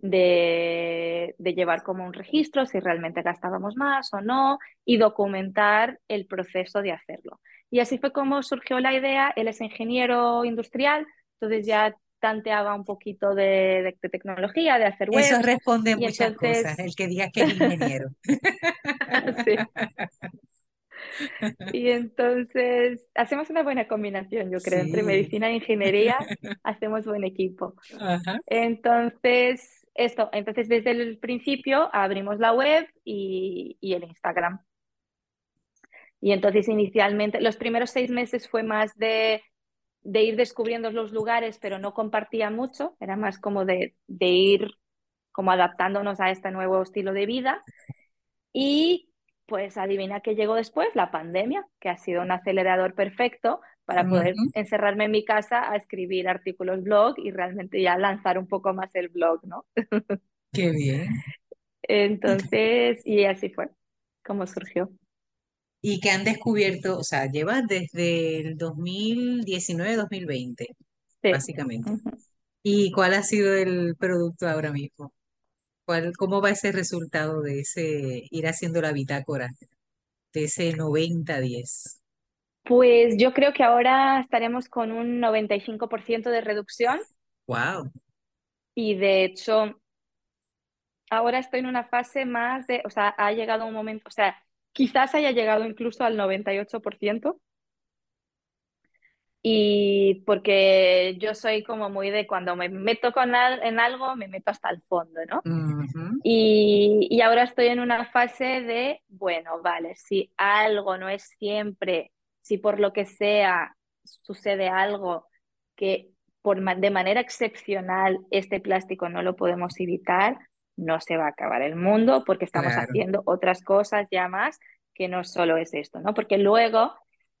[SPEAKER 2] de, de, llevar como un registro si realmente gastábamos más o no y documentar el proceso de hacerlo. Y así fue como surgió la idea. Él es ingeniero industrial, entonces ya tanteaba un poquito de, de, tecnología, de hacer web.
[SPEAKER 1] Eso responde muchas cosas, el que diga que es ingeniero.
[SPEAKER 2] sí. Y entonces hacemos una buena combinación, yo creo, entre medicina e ingeniería, hacemos buen equipo. Entonces, esto, entonces desde el principio abrimos la web y, y, el Instagram. Y entonces inicialmente, los primeros seis meses fue más de, de ir descubriendo los lugares, pero no compartía mucho, era más como de, de ir como adaptándonos a este nuevo estilo de vida. Y pues adivina qué llegó después, la pandemia, que ha sido un acelerador perfecto para poder encerrarme en mi casa a escribir artículos blog y realmente ya lanzar un poco más el blog, ¿no?
[SPEAKER 1] Qué bien.
[SPEAKER 2] Entonces, y así fue como surgió.
[SPEAKER 1] Y que han descubierto, o sea, llevas desde el 2019-2020, básicamente. ¿Y cuál ha sido el producto ahora mismo? ¿Cómo va ese resultado de ese ir haciendo la bitácora, de ese 90-10?
[SPEAKER 2] Pues yo creo que ahora estaremos con un 95% de reducción.
[SPEAKER 1] ¡Wow!
[SPEAKER 2] Y de hecho, ahora estoy en una fase más de, o sea, ha llegado un momento, o sea, quizás haya llegado incluso al 98%. Y porque yo soy como muy de cuando me meto con en algo, me meto hasta el fondo, ¿no? y, y, ahora estoy en una fase de, bueno, vale, si algo no es siempre, si por lo que sea sucede algo que por, de manera excepcional este plástico no lo podemos evitar, no se va a acabar el mundo porque estamos haciendo otras cosas ya más que no solo es esto, ¿no? Porque luego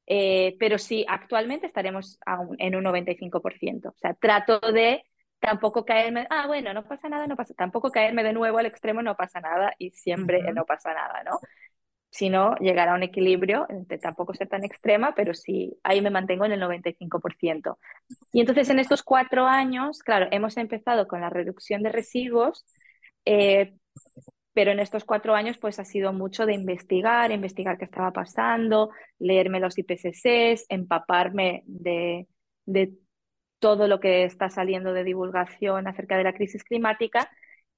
[SPEAKER 2] eh, pero sí, actualmente estaremos en un 95%. O sea, trato de tampoco caerme, ah, bueno, no pasa nada, no pasa, tampoco caerme de nuevo al extremo, no pasa nada y siempre no pasa nada, ¿no? Sino llegar a un equilibrio, entre tampoco ser tan extrema, pero sí, ahí me mantengo en el 95%. Y entonces en estos cuatro años, claro, hemos empezado con la reducción de residuos, eh, pero en estos cuatro años pues ha sido mucho de investigar, investigar qué estaba pasando, leerme los IPCCs, empaparme de, de todo lo que está saliendo de divulgación acerca de la crisis climática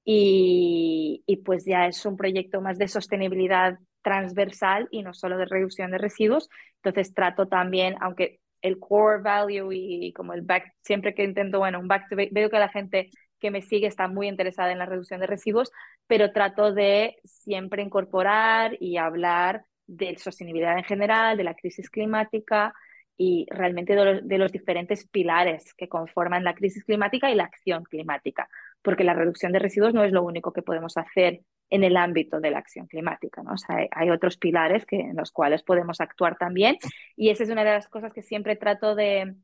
[SPEAKER 2] y, y, pues ya es un proyecto más de sostenibilidad transversal y no solo de reducción de residuos. Entonces trato también, aunque el core value y como el back, siempre que intento, bueno, un back to, veo que la gente que me sigue está muy interesada en la reducción de residuos, pero trato de siempre incorporar y hablar de sostenibilidad en general, de la crisis climática y realmente de los, diferentes pilares que conforman la crisis climática y la acción climática, porque la reducción de residuos no es lo único que podemos hacer en el ámbito de la acción climática, ¿no? O sea, hay, otros pilares que, en los cuales podemos actuar también y esa es una de las cosas que siempre trato de,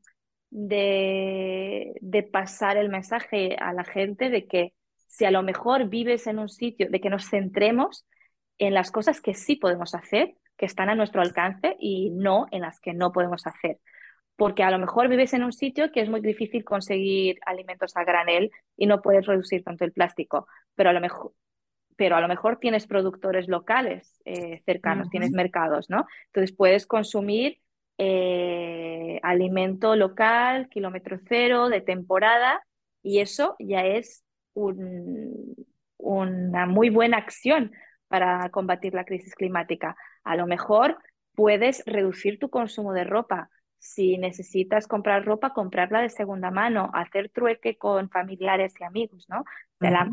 [SPEAKER 2] de, de pasar el mensaje a la gente de que si a lo mejor vives en un sitio, de que nos centremos en las cosas que sí podemos hacer, que están a nuestro alcance y no en las que no podemos hacer. porque a lo mejor vives en un sitio que es muy difícil conseguir alimentos a granel y no puedes reducir tanto el plástico, pero a lo mejor, pero a lo mejor tienes productores locales eh, cercanos, tienes mercados, ¿no? Entonces puedes consumir eh, alimento local, kilómetro cero, de temporada, y eso ya es una muy buena acción para combatir la crisis climática. A lo mejor puedes reducir tu consumo de ropa. Si necesitas comprar ropa, comprarla de segunda mano, hacer trueque con familiares y amigos, ¿no? la,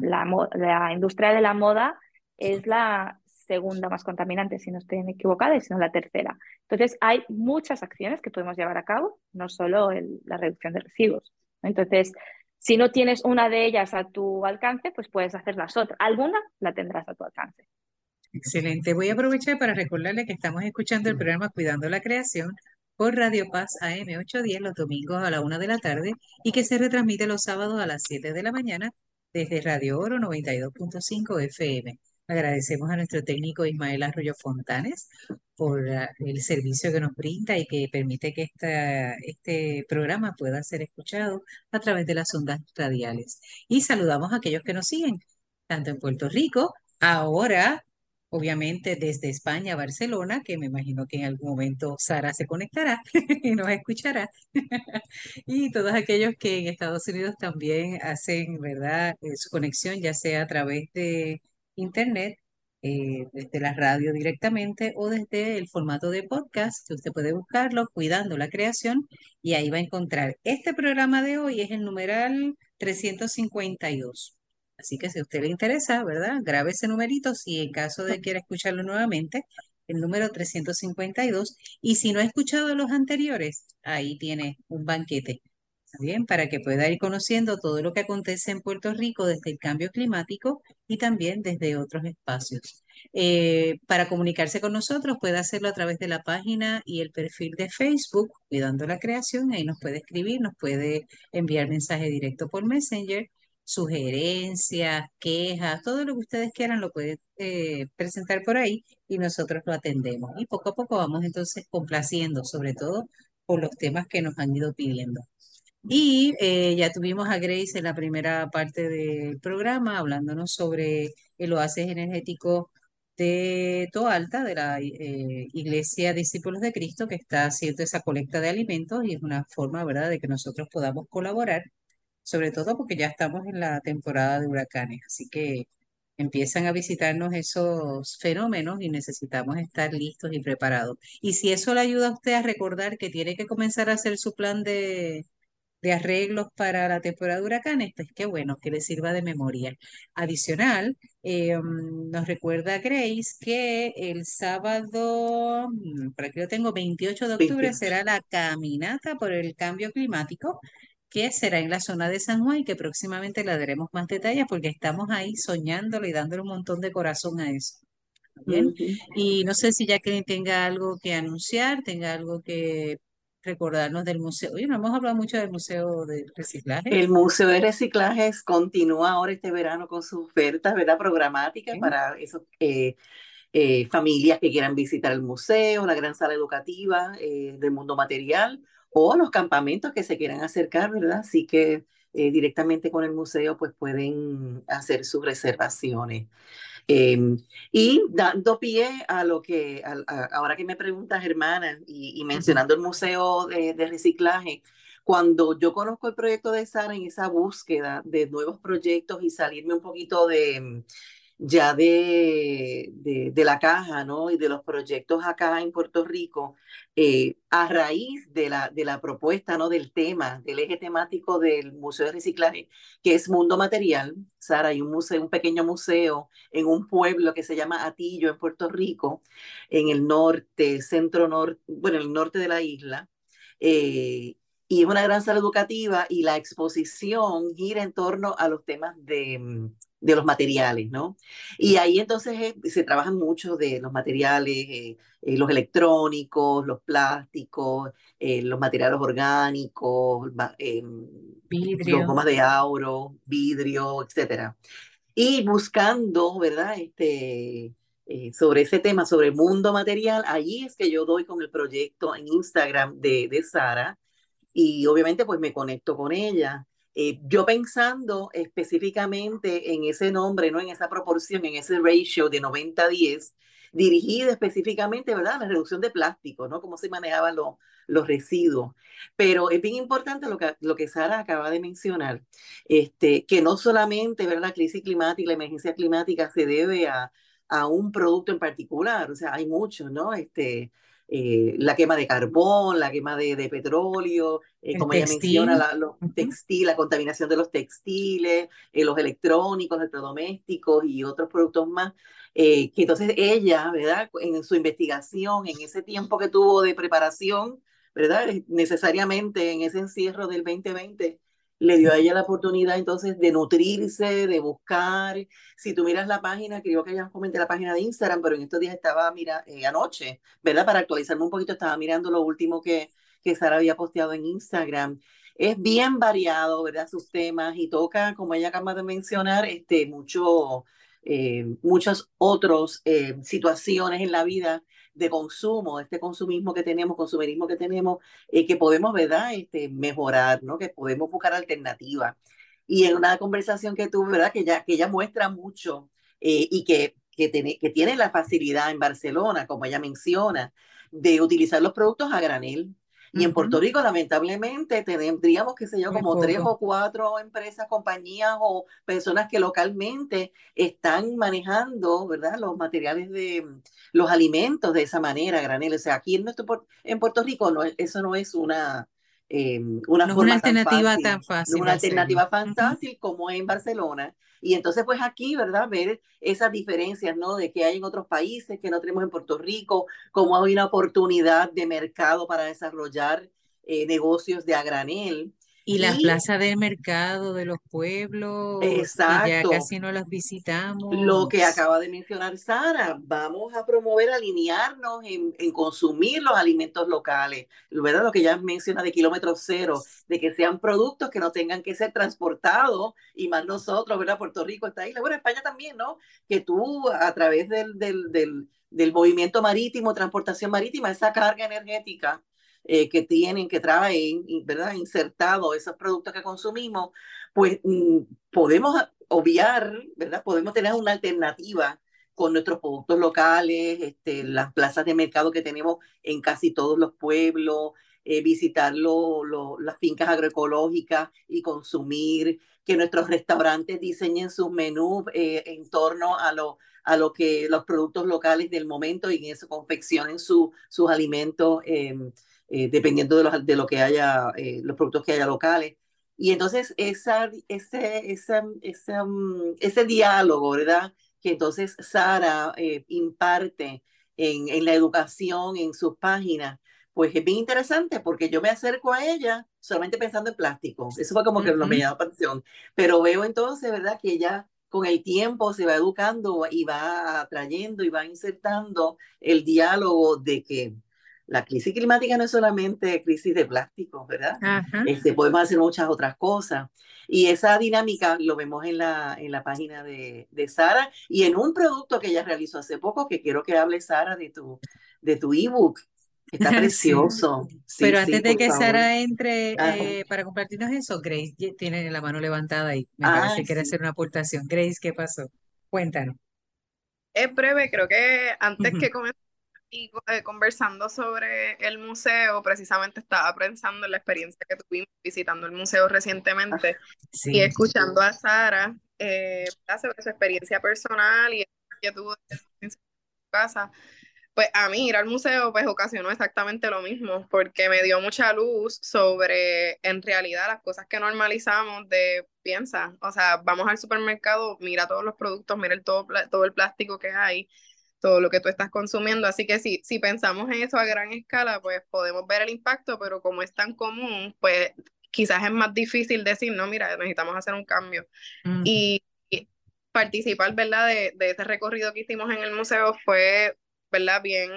[SPEAKER 2] la industria de la moda es la segunda más contaminante, si no estoy equivocada, y si no la tercera. Entonces, hay muchas acciones que podemos llevar a cabo, no solo la reducción de residuos. Entonces, si no tienes una de ellas a tu alcance, pues puedes hacer las otras. Alguna la tendrás a tu alcance.
[SPEAKER 1] Excelente. Voy a aprovechar para recordarle que estamos escuchando el programa Cuidando la Creación por Radio Paz AM 810 los domingos a la una de la tarde y que se retransmite los sábados a las 7 de la mañana desde Radio Oro 92.5 FM. Agradecemos a nuestro técnico Ismael Arroyo Fontanes por ah, el servicio que nos brinda y que permite que esta, este programa pueda ser escuchado a través de las ondas radiales. Y saludamos a aquellos que nos siguen, tanto en Puerto Rico, ahora obviamente desde España Barcelona, que me imagino que en algún momento Sara se conectará y nos escuchará. y todos aquellos que en Estados Unidos también hacen, ¿verdad?, eh, su conexión, ya sea a través de internet, eh, desde la radio directamente o desde el formato de podcast, que usted puede buscarlo, cuidando la creación, y ahí va a encontrar. Este programa de hoy es el numeral 352. Así que si a usted le interesa, ¿verdad? Grabe ese numerito si en caso de quiera escucharlo nuevamente, el número 352. Y si no ha escuchado los anteriores, ahí tiene un banquete bien, para que pueda ir conociendo todo lo que acontece en Puerto Rico desde el cambio climático y también desde otros espacios. Eh, para comunicarse con nosotros puede hacerlo a través de la página y el perfil de Facebook, Cuidando la Creación, ahí nos puede escribir, nos puede enviar mensaje directo por Messenger, sugerencias, quejas, todo lo que ustedes quieran lo pueden eh, presentar por ahí y nosotros lo atendemos. Y poco a poco vamos entonces complaciendo, sobre todo por los temas que nos han ido pidiendo. Y eh, ya tuvimos a Grace en la primera parte del programa hablándonos sobre el oasis energético de Toalta, de la eh, Iglesia Discípulos de Cristo, que está haciendo esa colecta de alimentos y es una forma, ¿verdad?, de que nosotros podamos colaborar, sobre todo porque ya estamos en la temporada de huracanes, así que empiezan a visitarnos esos fenómenos y necesitamos estar listos y preparados. Y si eso le ayuda a usted a recordar que tiene que comenzar a hacer su plan de de arreglos para la temporada de huracanes, pues qué bueno, que le sirva de memoria. Adicional, eh, mm, nos recuerda Grace que el sábado, mm, por aquí lo tengo, 28 de octubre, será la caminata por el cambio climático que será en la zona de San Juan y que próximamente le daremos más detalles porque estamos ahí soñándolo y dándole un montón de corazón a eso. Bien. Y no sé si ya que tenga algo que anunciar, tenga algo que recordarnos del museo. Oye, no hemos hablado mucho del Museo de Reciclaje.
[SPEAKER 4] El Museo de Reciclaje continúa ahora este verano con sus ofertas, ¿verdad? Programáticas para esas eh, eh, familias que quieran visitar el museo, la gran sala educativa eh, del mundo material o los campamentos que se quieran acercar, ¿verdad? Así que directamente con el museo pues pueden hacer sus reservaciones. Em, y dando pie a lo que, ahora que me preguntas, hermana, y, mencionando el Museo de, de, Reciclaje, cuando yo conozco el proyecto de Sara en esa búsqueda de nuevos proyectos y salirme un poquito de, ya de, de, la caja, ¿no? Y de los proyectos acá en Puerto Rico, eh, a raíz de la, de la propuesta, ¿no? Del tema, del eje temático del Museo de Reciclaje, que es Mundo Material. Sara, hay un museo, un pequeño museo en un pueblo que se llama Atillo, en Puerto Rico, en el norte, centro norte, bueno, el norte de la isla. Eh, y es una gran sala educativa y la exposición gira en torno a los temas de mm, de los materiales, ¿no? Y ahí entonces eh, se trabajan mucho de los materiales, eh, eh, los electrónicos, los plásticos, los materiales orgánicos, vidrio. los gomas de auro, vidrio, etcétera. Y buscando, ¿verdad? Este, sobre ese tema, sobre el mundo material, allí es que yo doy con el proyecto en Instagram de, de Sara, y obviamente pues me conecto con ella. Eh, yo pensando específicamente en ese nombre, ¿no? En esa proporción, en ese ratio de 90-10, dirigida específicamente, ¿verdad? A la reducción de plástico, ¿no? Cómo se manejaban los, los residuos. Pero es bien importante lo que, lo que Sara acaba de mencionar, este, que no solamente, ¿verdad? La crisis climática, la emergencia climática se debe a, a un producto en particular, o sea, hay muchos, ¿no? Este, eh, la quema de carbón, la quema de, de petróleo, eh, como ella menciona, la, los textil, la contaminación de los textiles, eh, los electrónicos, electrodomésticos y otros productos más. que entonces ella, ¿verdad? En su investigación, en ese tiempo que tuvo de preparación, ¿verdad? Necesariamente en ese encierro del 2020, le dio a ella la oportunidad entonces de nutrirse, de buscar. Si tú miras la página, creo que ya comenté la página de Instagram, pero en estos días estaba, mira, eh, anoche, ¿verdad? Para actualizarme un poquito, estaba mirando lo último que, que Sara había posteado en Instagram. Es bien variado, ¿verdad? Sus temas y toca, como ella acaba de mencionar, este, mucho, eh, muchas otras eh, situaciones en la vida de consumo, este consumismo que tenemos, consumerismo que tenemos, eh, que podemos, ¿verdad?, este, mejorar, ¿no? Que podemos buscar alternativas. Y en una conversación que tuve, ¿verdad?, que ella, que ella muestra mucho eh, y que, que, tiene, que tiene la facilidad en Barcelona, como ella menciona, de utilizar los productos a granel. Y en Puerto Rico, lamentablemente, tendríamos, qué sé yo, como tres o cuatro empresas, compañías o personas que localmente están manejando, ¿verdad? Los materiales de los alimentos de esa manera, granel. O sea, aquí en, nuestro, en Puerto Rico no, eso no es una, eh, una,
[SPEAKER 1] forma alternativa tan fácil.
[SPEAKER 4] una alternativa tan fácil como en Barcelona. Y entonces, pues aquí, ¿verdad? Ver esas diferencias, ¿no? De que hay en otros países que no tenemos en Puerto Rico, cómo hay una oportunidad de mercado para desarrollar eh, negocios de a granel.
[SPEAKER 1] Y las plazas del mercado de los pueblos, exacto, ya casi no las visitamos.
[SPEAKER 4] Lo que acaba de mencionar Sara, vamos a promover, alinearnos en, en consumir los alimentos locales, ¿verdad? Lo que ya menciona de kilómetro cero, de que sean productos que no tengan que ser transportados, y más nosotros, ¿verdad? Puerto Rico está ahí, bueno, España también, ¿no? Que tú a través del, del, del, del movimiento marítimo, transportación marítima, esa carga energética eh, que tienen, que traen, ¿verdad? Insertado esos productos que consumimos, pues mm, podemos obviar, ¿verdad? Podemos tener una alternativa con nuestros productos locales, este, las plazas de mercado que tenemos en casi todos los pueblos, eh, visitar las fincas agroecológicas y consumir, que nuestros restaurantes diseñen sus menús eh, en torno a lo, a lo que los productos locales del momento y en eso confeccionen su, sus alimentos em, eh, dependiendo de, los, de, lo que haya, eh, los productos que haya locales. Y entonces esa, ese, ese, ese, mm, ese diálogo, ¿verdad? Que entonces Sara eh, imparte en, en la educación, en sus páginas, pues es bien interesante porque yo me acerco a ella solamente pensando en plástico. Eso fue como que no me llamó atención. Pero veo entonces, ¿verdad? Que ella con el tiempo se va educando y va atrayendo y va insertando el diálogo de que la crisis climática no es solamente crisis de plástico, ¿verdad? Este, podemos hacer muchas otras cosas. Y esa dinámica lo vemos en la, en la página de, de Sara y en un producto que ella realizó hace poco, que quiero que hable Sara de tu de tu ebook. Está precioso.
[SPEAKER 1] Pero antes de que Sara entre eh, para compartirnos eso, Grace tiene la mano levantada y me parece que quiere hacer una aportación. Grace, ¿qué pasó? Cuéntanos.
[SPEAKER 3] Es breve, creo que antes que comenzar y eh, conversando sobre el museo, precisamente estaba pensando en la experiencia que tuvimos visitando el museo recientemente y escuchando a Sara eh, sobre su experiencia personal y que tuvo en su casa. Pues a mí ir al museo pues ocasionó exactamente lo mismo, porque me dio mucha luz sobre en realidad las cosas que normalizamos de piensa, o sea, vamos al supermercado, mira todos los productos, mira el, todo, todo el plástico que hay, todo lo que tú estás consumiendo. Así que si, si pensamos en eso a gran escala, pues podemos ver el impacto, pero como es tan común, pues quizás es más difícil decir, no, mira, necesitamos hacer un cambio. Y, participar, ¿verdad? De, de ese recorrido que hicimos en el museo fue ¿verdad? Bien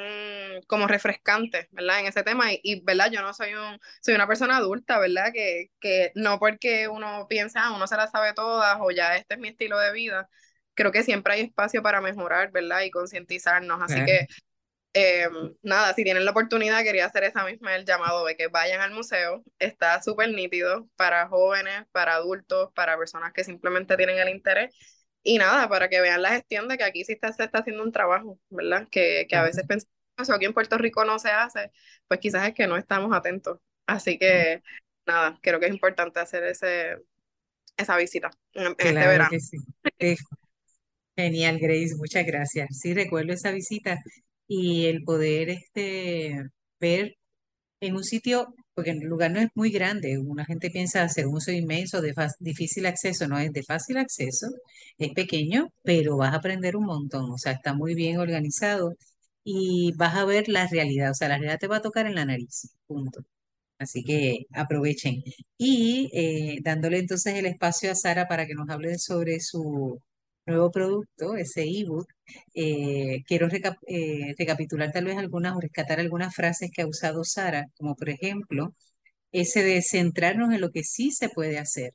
[SPEAKER 3] como refrescante, ¿verdad? En ese tema y, y, ¿verdad? Yo no soy un soy una persona adulta, ¿verdad? Que, que no porque uno piensa, ah, uno se la sabe todas o ya este es mi estilo de vida, creo que siempre hay espacio para mejorar, ¿verdad? Y concientizarnos. Así que Em, nada, si tienen la oportunidad, quería hacer esa misma el llamado de que vayan al museo. Está súper nítido para jóvenes, para adultos, para personas que simplemente tienen el interés. Y nada, para que vean la gestión de que aquí sí está, se está haciendo un trabajo, ¿verdad? Que, que a veces pensamos que aquí en Puerto Rico no se hace, pues quizás es que no estamos atentos. Así que nada, creo que es importante hacer ese, esa visita en, este verano.
[SPEAKER 1] Genial, Grace, muchas gracias. Sí, recuerdo esa visita y el poder este, ver en un sitio, porque el lugar no es muy grande, una gente piensa hacer un uso inmenso, de difícil acceso, no es de fácil acceso, es pequeño, pero vas a aprender un montón, o sea, está muy bien organizado y vas a ver la realidad, o sea, la realidad te va a tocar en la nariz, punto. Así que aprovechen. Y eh, dándole entonces el espacio a Sara para que nos hable sobre su nuevo producto, ese ebook, eh, quiero eh, recapitular tal vez algunas o rescatar algunas frases que ha usado Sara, como por ejemplo, ese de centrarnos en lo que sí se puede hacer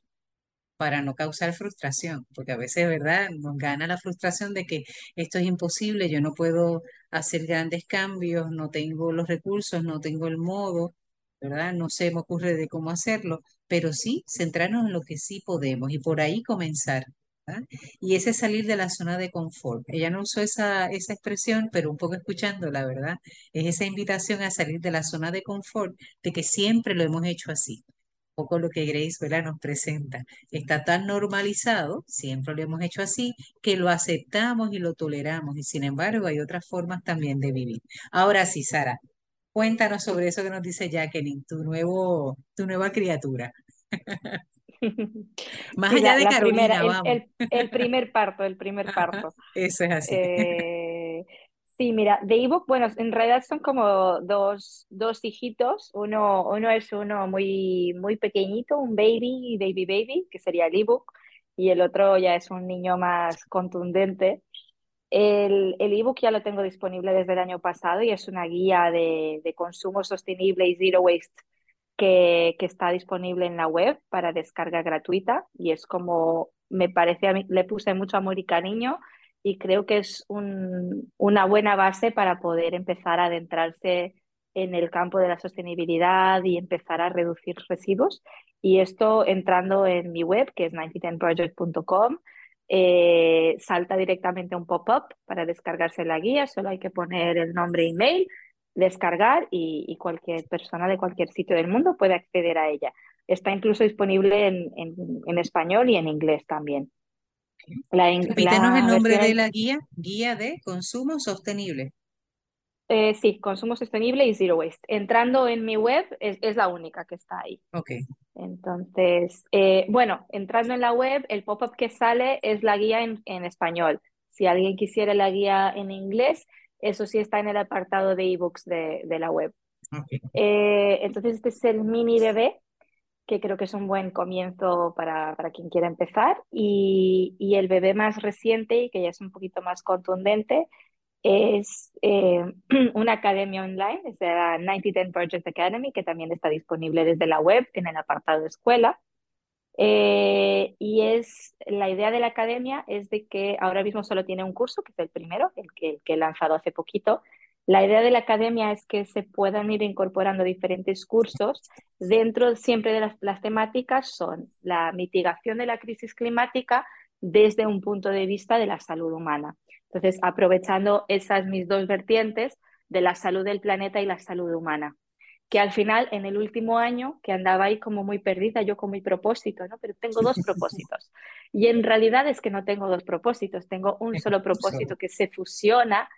[SPEAKER 1] para no causar frustración, porque a veces, ¿verdad? Nos gana la frustración de que esto es imposible, yo no puedo hacer grandes cambios, no tengo los recursos, no tengo el modo, ¿verdad? No se me ocurre de cómo hacerlo, pero sí centrarnos en lo que sí podemos y por ahí comenzar. Y ese salir de la zona de confort. Ella no usó esa, esa expresión, pero un poco escuchando, la verdad, es esa invitación a salir de la zona de confort, de que siempre lo hemos hecho así. Un poco lo que Grace ¿verdad? nos presenta. Está tan normalizado, siempre lo hemos hecho así, que lo aceptamos y lo toleramos. Y sin embargo, hay otras formas también de vivir. Ahora sí, Sara, cuéntanos sobre eso que nos dice Jacqueline, tu, nuevo, tu nueva criatura. Más allá de Carolina,
[SPEAKER 2] vamos. El, primer parto, el primer parto.
[SPEAKER 1] eso es así.
[SPEAKER 2] Eh, sí, mira, de ebook, bueno, en realidad son como dos, dos hijitos. Uno, uno es uno muy, muy pequeñito, un baby, baby, baby, que sería el ebook, y el otro ya es un niño más contundente. El, el ebook ya lo tengo disponible desde el año pasado y es una guía de, de consumo sostenible y zero waste que, está disponible en la web para descarga gratuita y es como me parece a mí, le puse mucho amor y cariño y creo que es una buena base para poder empezar a adentrarse en el campo de la sostenibilidad y empezar a reducir residuos. Y esto entrando en mi web, que es 9010project.com, eh, salta directamente un pop-up para descargarse la guía, solo hay que poner el nombre e email descargar y, cualquier persona de cualquier sitio del mundo puede acceder a ella. Está incluso disponible en, en, español y en inglés también.
[SPEAKER 1] La, Repítenos el nombre de la guía, guía de consumo sostenible.
[SPEAKER 2] Eh, sí, consumo sostenible y zero waste. Entrando en mi web es, es la única que está ahí.
[SPEAKER 1] Ok.
[SPEAKER 2] Entonces, eh, bueno, entrando en la web, el pop-up que sale es la guía en, en español. Si alguien quisiera la guía en inglés, eso sí está en el apartado de ebooks de, de la web. Eh, entonces, este es el mini bebé, que creo que es un buen comienzo para, para quien quiera empezar. Y, y, el bebé más reciente, y que ya es un poquito más contundente, es eh, una academia online, es la 9010 Project Academy, que también está disponible desde la web en el apartado de escuela. Eh, y es la idea de la academia es de que ahora mismo solo tiene un curso, que es el primero, el que, he lanzado hace poquito. La idea de la academia es que se puedan ir incorporando diferentes cursos. Dentro siempre de las, las temáticas son la mitigación de la crisis climática desde un punto de vista de la salud humana. Entonces, aprovechando esas mis dos vertientes de la salud del planeta y la salud humana que al final en el último año, que andaba ahí como muy perdida, yo con mi propósito, ¿no? Pero tengo dos propósitos. Y en realidad es que no tengo dos propósitos, tengo un solo propósito que se fusiona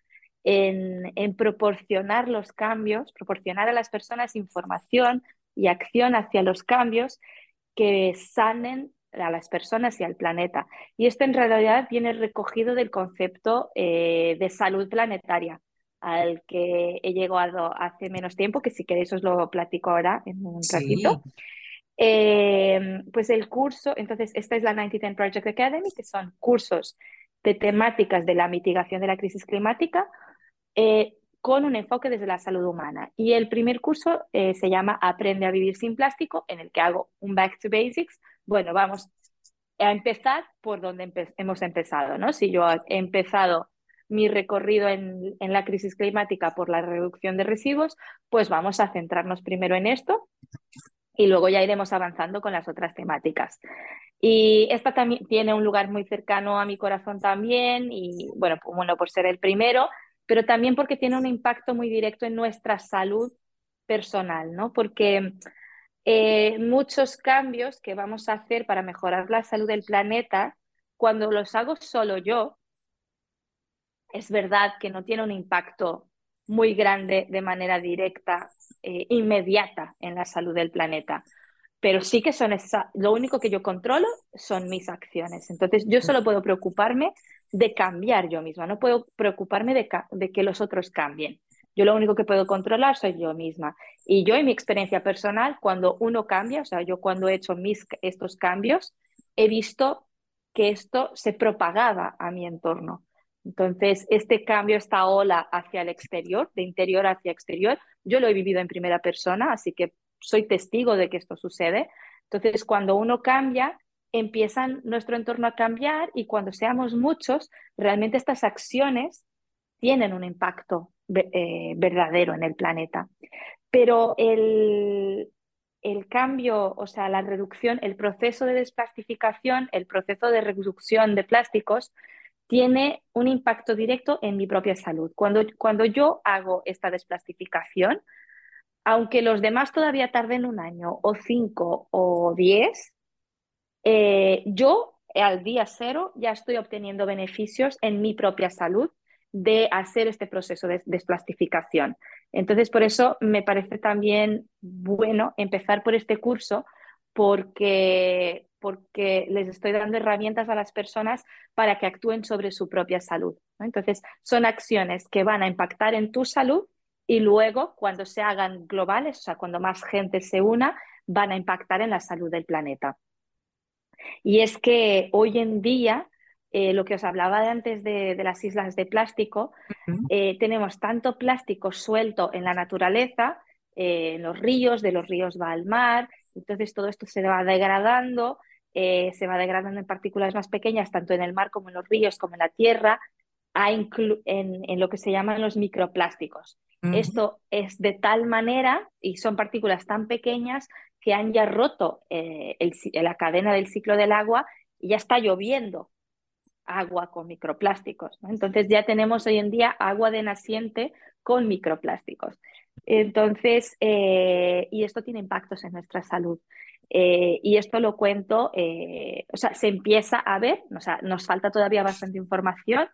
[SPEAKER 2] en, en proporcionar los cambios, proporcionar a las personas información y acción hacia los cambios que sanen a las personas y al planeta. Y esto en realidad viene recogido del concepto eh, de salud planetaria, al que he llegado hace menos tiempo, que si queréis os lo platico ahora en un ratito. Eh, pues el curso, entonces esta es la 9010 Project Academy, que son cursos de temáticas de la mitigación de la crisis climática eh, con un enfoque desde la salud humana. Y el primer curso eh, se llama Aprende a vivir sin plástico, en el que hago un back to basics. Bueno, vamos a empezar por donde hemos empezado, ¿no? Si yo he empezado mi recorrido en, en la crisis climática por la reducción de residuos, pues vamos a centrarnos primero en esto y luego ya iremos avanzando con las otras temáticas. Y esta también tiene un lugar muy cercano a mi corazón también, y bueno, pues, bueno, por ser el primero, pero también porque tiene un impacto muy directo en nuestra salud personal, ¿no? Porque eh, muchos cambios que vamos a hacer para mejorar la salud del planeta, cuando los hago solo yo, es verdad que no tiene un impacto muy grande de manera directa, eh, inmediata en la salud del planeta. Pero sí que son esa, lo único que yo controlo son mis acciones. Entonces yo solo puedo preocuparme de cambiar yo misma, no puedo preocuparme de, de que los otros cambien. Yo lo único que puedo controlar soy yo misma. Y yo en mi experiencia personal, cuando uno cambia, o sea, yo cuando he hecho mis, estos cambios, he visto que esto se propagaba a mi entorno. Entonces, este cambio, esta ola hacia el exterior, de interior hacia exterior, yo lo he vivido en primera persona, así que soy testigo de que esto sucede. Entonces, cuando uno cambia, empieza nuestro entorno a cambiar y cuando seamos muchos, realmente estas acciones tienen un impacto eh, verdadero en el planeta. Pero el, el cambio, o sea, la reducción, el proceso de desplastificación, el proceso de reducción de plásticos, tiene un impacto directo en mi propia salud. Cuando, cuando yo hago esta desplastificación, aunque los demás todavía tarden un año o cinco o diez, eh, yo al día cero ya estoy obteniendo beneficios en mi propia salud de hacer este proceso de desplastificación. Entonces, por eso me parece también bueno empezar por este curso porque porque les estoy dando herramientas a las personas para que actúen sobre su propia salud. Entonces, son acciones que van a impactar en tu salud y luego, cuando se hagan globales, o sea, cuando más gente se una, van a impactar en la salud del planeta. Y es que hoy en día, eh, lo que os hablaba de antes de, las islas de plástico, eh, tenemos tanto plástico suelto en la naturaleza, eh, en los ríos, de los ríos va al mar, entonces todo esto se va degradando eh, se va degradando en partículas más pequeñas, tanto en el mar como en los ríos, como en la tierra, en, lo que se llaman los microplásticos. Esto es de tal manera y son partículas tan pequeñas que han ya roto eh, la cadena del ciclo del agua y ya está lloviendo agua con microplásticos. Entonces ya tenemos hoy en día agua de naciente con microplásticos. Entonces, eh, y esto tiene impactos en nuestra salud. Eh, y esto lo cuento, eh, o sea, se empieza a ver, o sea, nos falta todavía bastante información.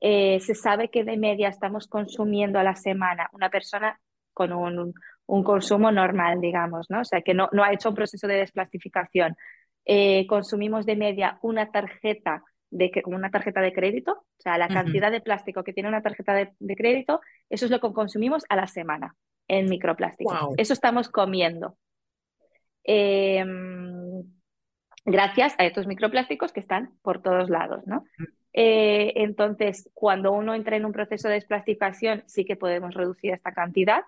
[SPEAKER 2] Eh, se sabe que de media estamos consumiendo a la semana una persona con un, un consumo normal, digamos, ¿no? O sea, que no, no ha hecho un proceso de desplastificación. consumimos de media una tarjeta de, una tarjeta de crédito, o sea, la cantidad de plástico que tiene una tarjeta de, de, crédito, eso es lo que consumimos a la semana en microplástico. Eso estamos comiendo. Em, gracias a estos microplásticos que están por todos lados, ¿no? Eh, entonces, cuando uno entra en un proceso de desplastificación, sí que podemos reducir esta cantidad.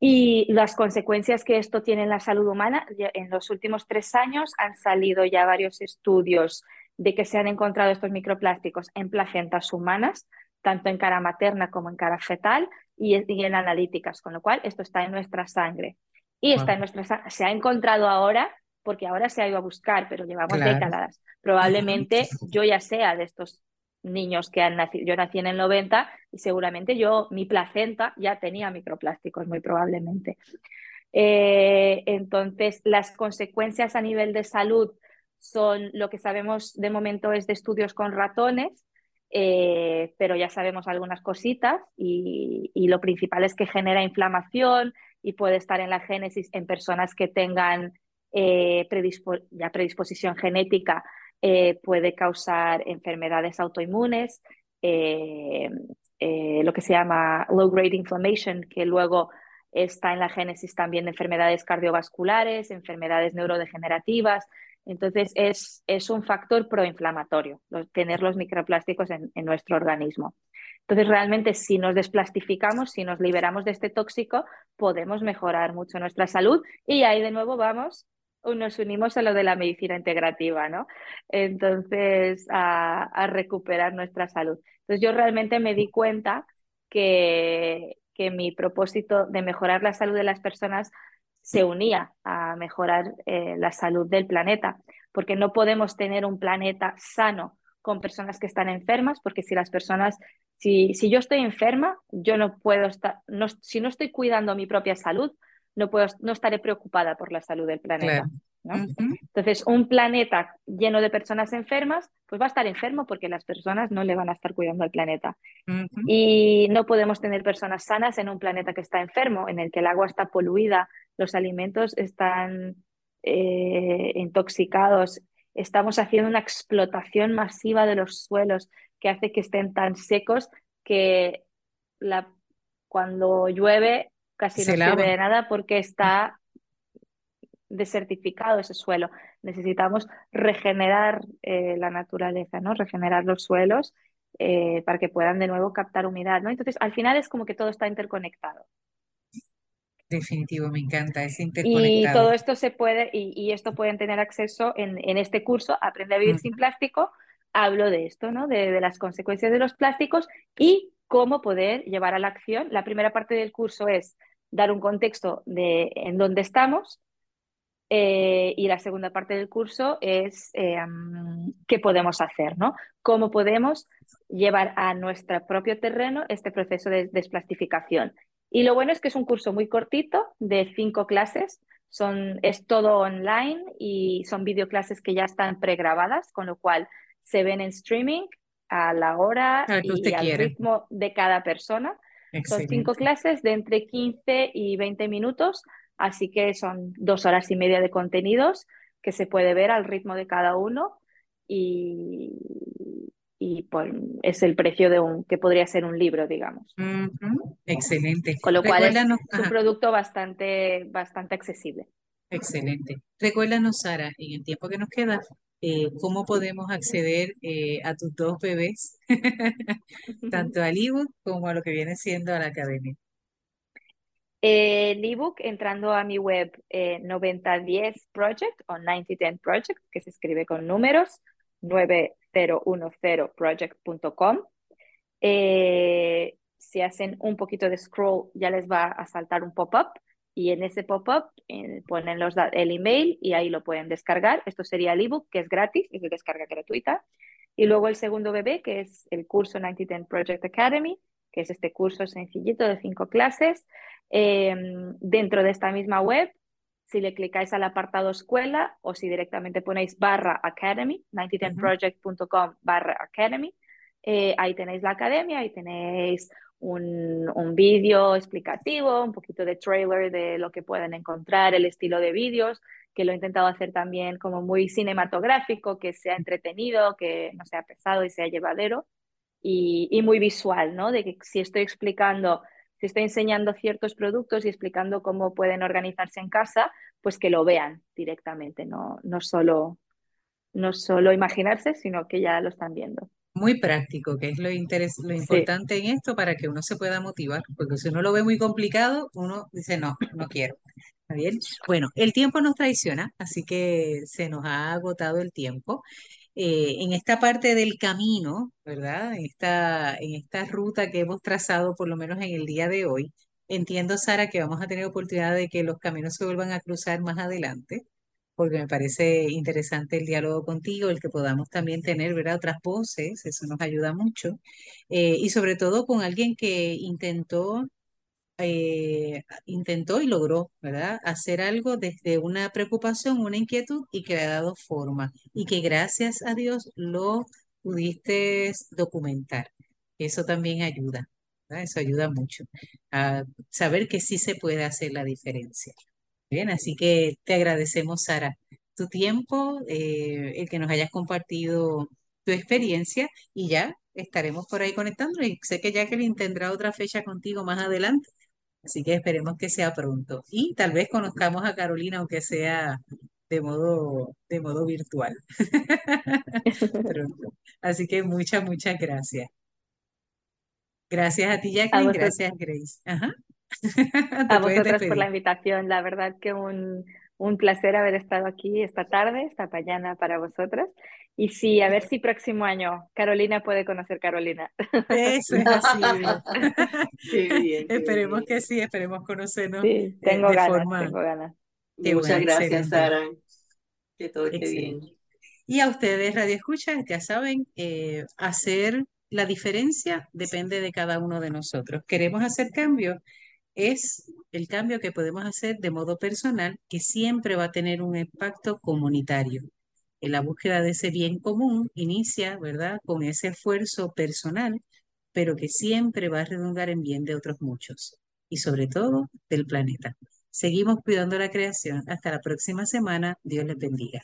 [SPEAKER 2] Y las consecuencias que esto tiene en la salud humana, en los últimos tres años han salido ya varios estudios de que se han encontrado estos microplásticos en placentas humanas, tanto en cara materna como en cara fetal y en analíticas, con lo cual esto está en nuestra sangre y está en nuestra se ha encontrado ahora porque ahora se ha ido a buscar, pero llevamos décadas. Probablemente yo ya sea de estos niños que han nacido, yo nací en el 90 y seguramente yo, mi placenta ya tenía microplásticos, muy probablemente. Eh, entonces, las consecuencias a nivel de salud son lo que sabemos de momento es de estudios con ratones, eh, pero ya sabemos algunas cositas y, y, lo principal es que genera inflamación, y puede estar en la génesis en personas que tengan eh, predisposición genética, eh, puede causar enfermedades autoinmunes, eh, lo que se llama low grade inflammation, que luego está en la génesis también de enfermedades cardiovasculares, enfermedades neurodegenerativas. Entonces, es, es un factor proinflamatorio tener los microplásticos en nuestro organismo. Entonces, realmente, si nos desplastificamos, si nos liberamos de este tóxico, podemos mejorar mucho nuestra salud y ahí de nuevo vamos nos unimos a lo de la medicina integrativa, ¿no? Entonces, a, recuperar nuestra salud. Entonces, yo realmente me di cuenta que, que mi propósito de mejorar la salud de las personas se unía a mejorar eh, la salud del planeta, porque no podemos tener un planeta sano con personas que están enfermas, porque si las personas, si, si yo estoy enferma, yo no puedo estar, no, si no estoy cuidando mi propia salud, no, puedo, no estaré preocupada por la salud del planeta. Entonces, un planeta lleno de personas enfermas, pues va a estar enfermo porque las personas no le van a estar cuidando al planeta. Y no podemos tener personas sanas en un planeta que está enfermo, en el que el agua está poluida, los alimentos están eh, intoxicados, estamos haciendo una explotación masiva de los suelos que hace que estén tan secos que la, cuando llueve casi no se ve nada porque está desertificado ese suelo. Necesitamos regenerar eh, la naturaleza, ¿no? Regenerar los suelos eh, para que puedan de nuevo captar humedad, ¿no? Entonces, al final es como que todo está interconectado.
[SPEAKER 1] Definitivo, me encanta, es interconectado.
[SPEAKER 2] Y todo esto se puede, y, esto pueden tener acceso en, en, este curso, Aprende a vivir sin plástico. Hablo de esto, ¿no? De, de las consecuencias de los plásticos y cómo poder llevar a la acción. La primera parte del curso es dar un contexto de en dónde estamos, eh, y la segunda parte del curso es eh, qué podemos hacer, ¿no? Cómo podemos llevar a nuestro propio terreno este proceso de desplastificación. Y lo bueno es que es un curso muy cortito, de cinco clases. Son, es todo online y son videoclases que ya están pregrabadas, con lo cual se ven en streaming a la hora y al ritmo de cada persona. Son cinco clases de entre 15 y 20 minutos Así que son dos horas y media de contenidos que se puede ver al ritmo de cada uno y, y es el precio de un que podría ser un libro, digamos.
[SPEAKER 1] Excelente.
[SPEAKER 2] Con lo cual es un producto bastante, bastante accesible.
[SPEAKER 1] Excelente. Recuérdanos, Sara, en el tiempo que nos queda, eh, cómo podemos acceder eh, a tus dos bebés, tanto al ebook como a lo que viene siendo a la academia.
[SPEAKER 2] Eh, el ebook entrando a mi web 9010 Project o 9010 Project, que se escribe con números, 9010project.com. Eh, si hacen un poquito de scroll, ya les va a saltar un pop-up y en ese pop-up eh, ponen los, el email y ahí lo pueden descargar. Esto sería el ebook, que es gratis, es de descarga gratuita. Y luego el segundo bebé, que es el curso 9010 Project Academy, que es este curso sencillito de cinco clases. Em, dentro de esta misma web, si le clicáis al apartado escuela o si directamente ponéis barra academy, 9010project.com barra academy, eh, ahí tenéis la academia, ahí tenéis un, un vídeo explicativo, un poquito de trailer de lo que pueden encontrar, el estilo de vídeos, que lo he intentado hacer también como muy cinematográfico, que sea entretenido, que no sea pesado y sea llevadero y, y muy visual, ¿no? De que si estoy explicando si estoy enseñando ciertos productos y explicando cómo pueden organizarse en casa, pues que lo vean directamente, no, no, solo, no solo imaginarse, sino que ya lo están viendo.
[SPEAKER 1] Muy práctico, que es lo, lo importante en esto para que uno se pueda motivar, porque si uno lo ve muy complicado, uno dice, no, no quiero. ¿Está bien? Bueno, el tiempo nos traiciona, así que se nos ha agotado el tiempo. Eh, en esta parte del camino, ¿verdad? En esta, en esta ruta que hemos trazado, por lo menos en el día de hoy, entiendo, Sara, que vamos a tener oportunidad de que los caminos se vuelvan a cruzar más adelante, porque me parece interesante el diálogo contigo, el que podamos también tener, ¿verdad? Otras voces, eso nos ayuda mucho, eh, y sobre todo con alguien que intentó eh, intentó y logró, ¿verdad? Hacer algo desde una preocupación, una inquietud y que le ha dado forma y que gracias a Dios lo pudiste documentar. Eso también ayuda. Eso ayuda mucho a saber que sí se puede hacer la diferencia. Bien, así que te agradecemos, Sara, tu tiempo, eh, el que nos hayas compartido tu experiencia y ya estaremos por ahí conectando. Sé que Jacqueline tendrá otra fecha contigo más adelante Así que esperemos que sea pronto. Y tal vez conozcamos a Carolina, aunque sea de modo, de modo virtual. Así que muchas, muchas gracias. Gracias a ti, Jacqueline. gracias, Grace.
[SPEAKER 2] a vosotras por la invitación. La verdad que un, un placer haber estado aquí esta tarde, esta mañana para vosotras. Y sí, a ver si próximo año Carolina puede conocer Carolina.
[SPEAKER 1] Eso es así. qué bien, esperemos que sí, esperemos conocernos.
[SPEAKER 2] Sí, tengo ganas, tengo ganas.
[SPEAKER 4] Muchas gracias, Sara. Que todo esté bien.
[SPEAKER 1] Y a ustedes, Radio Escucha, ya saben, eh, hacer la diferencia depende de cada uno de nosotros. ¿Queremos hacer cambios? Es el cambio que podemos hacer de modo personal que siempre va a tener un impacto comunitario. En la búsqueda de ese bien común inicia, ¿verdad?, con ese esfuerzo personal, pero que siempre va a redundar en bien de otros muchos y sobre todo del planeta. Seguimos cuidando la creación. Hasta la próxima semana. Dios les bendiga.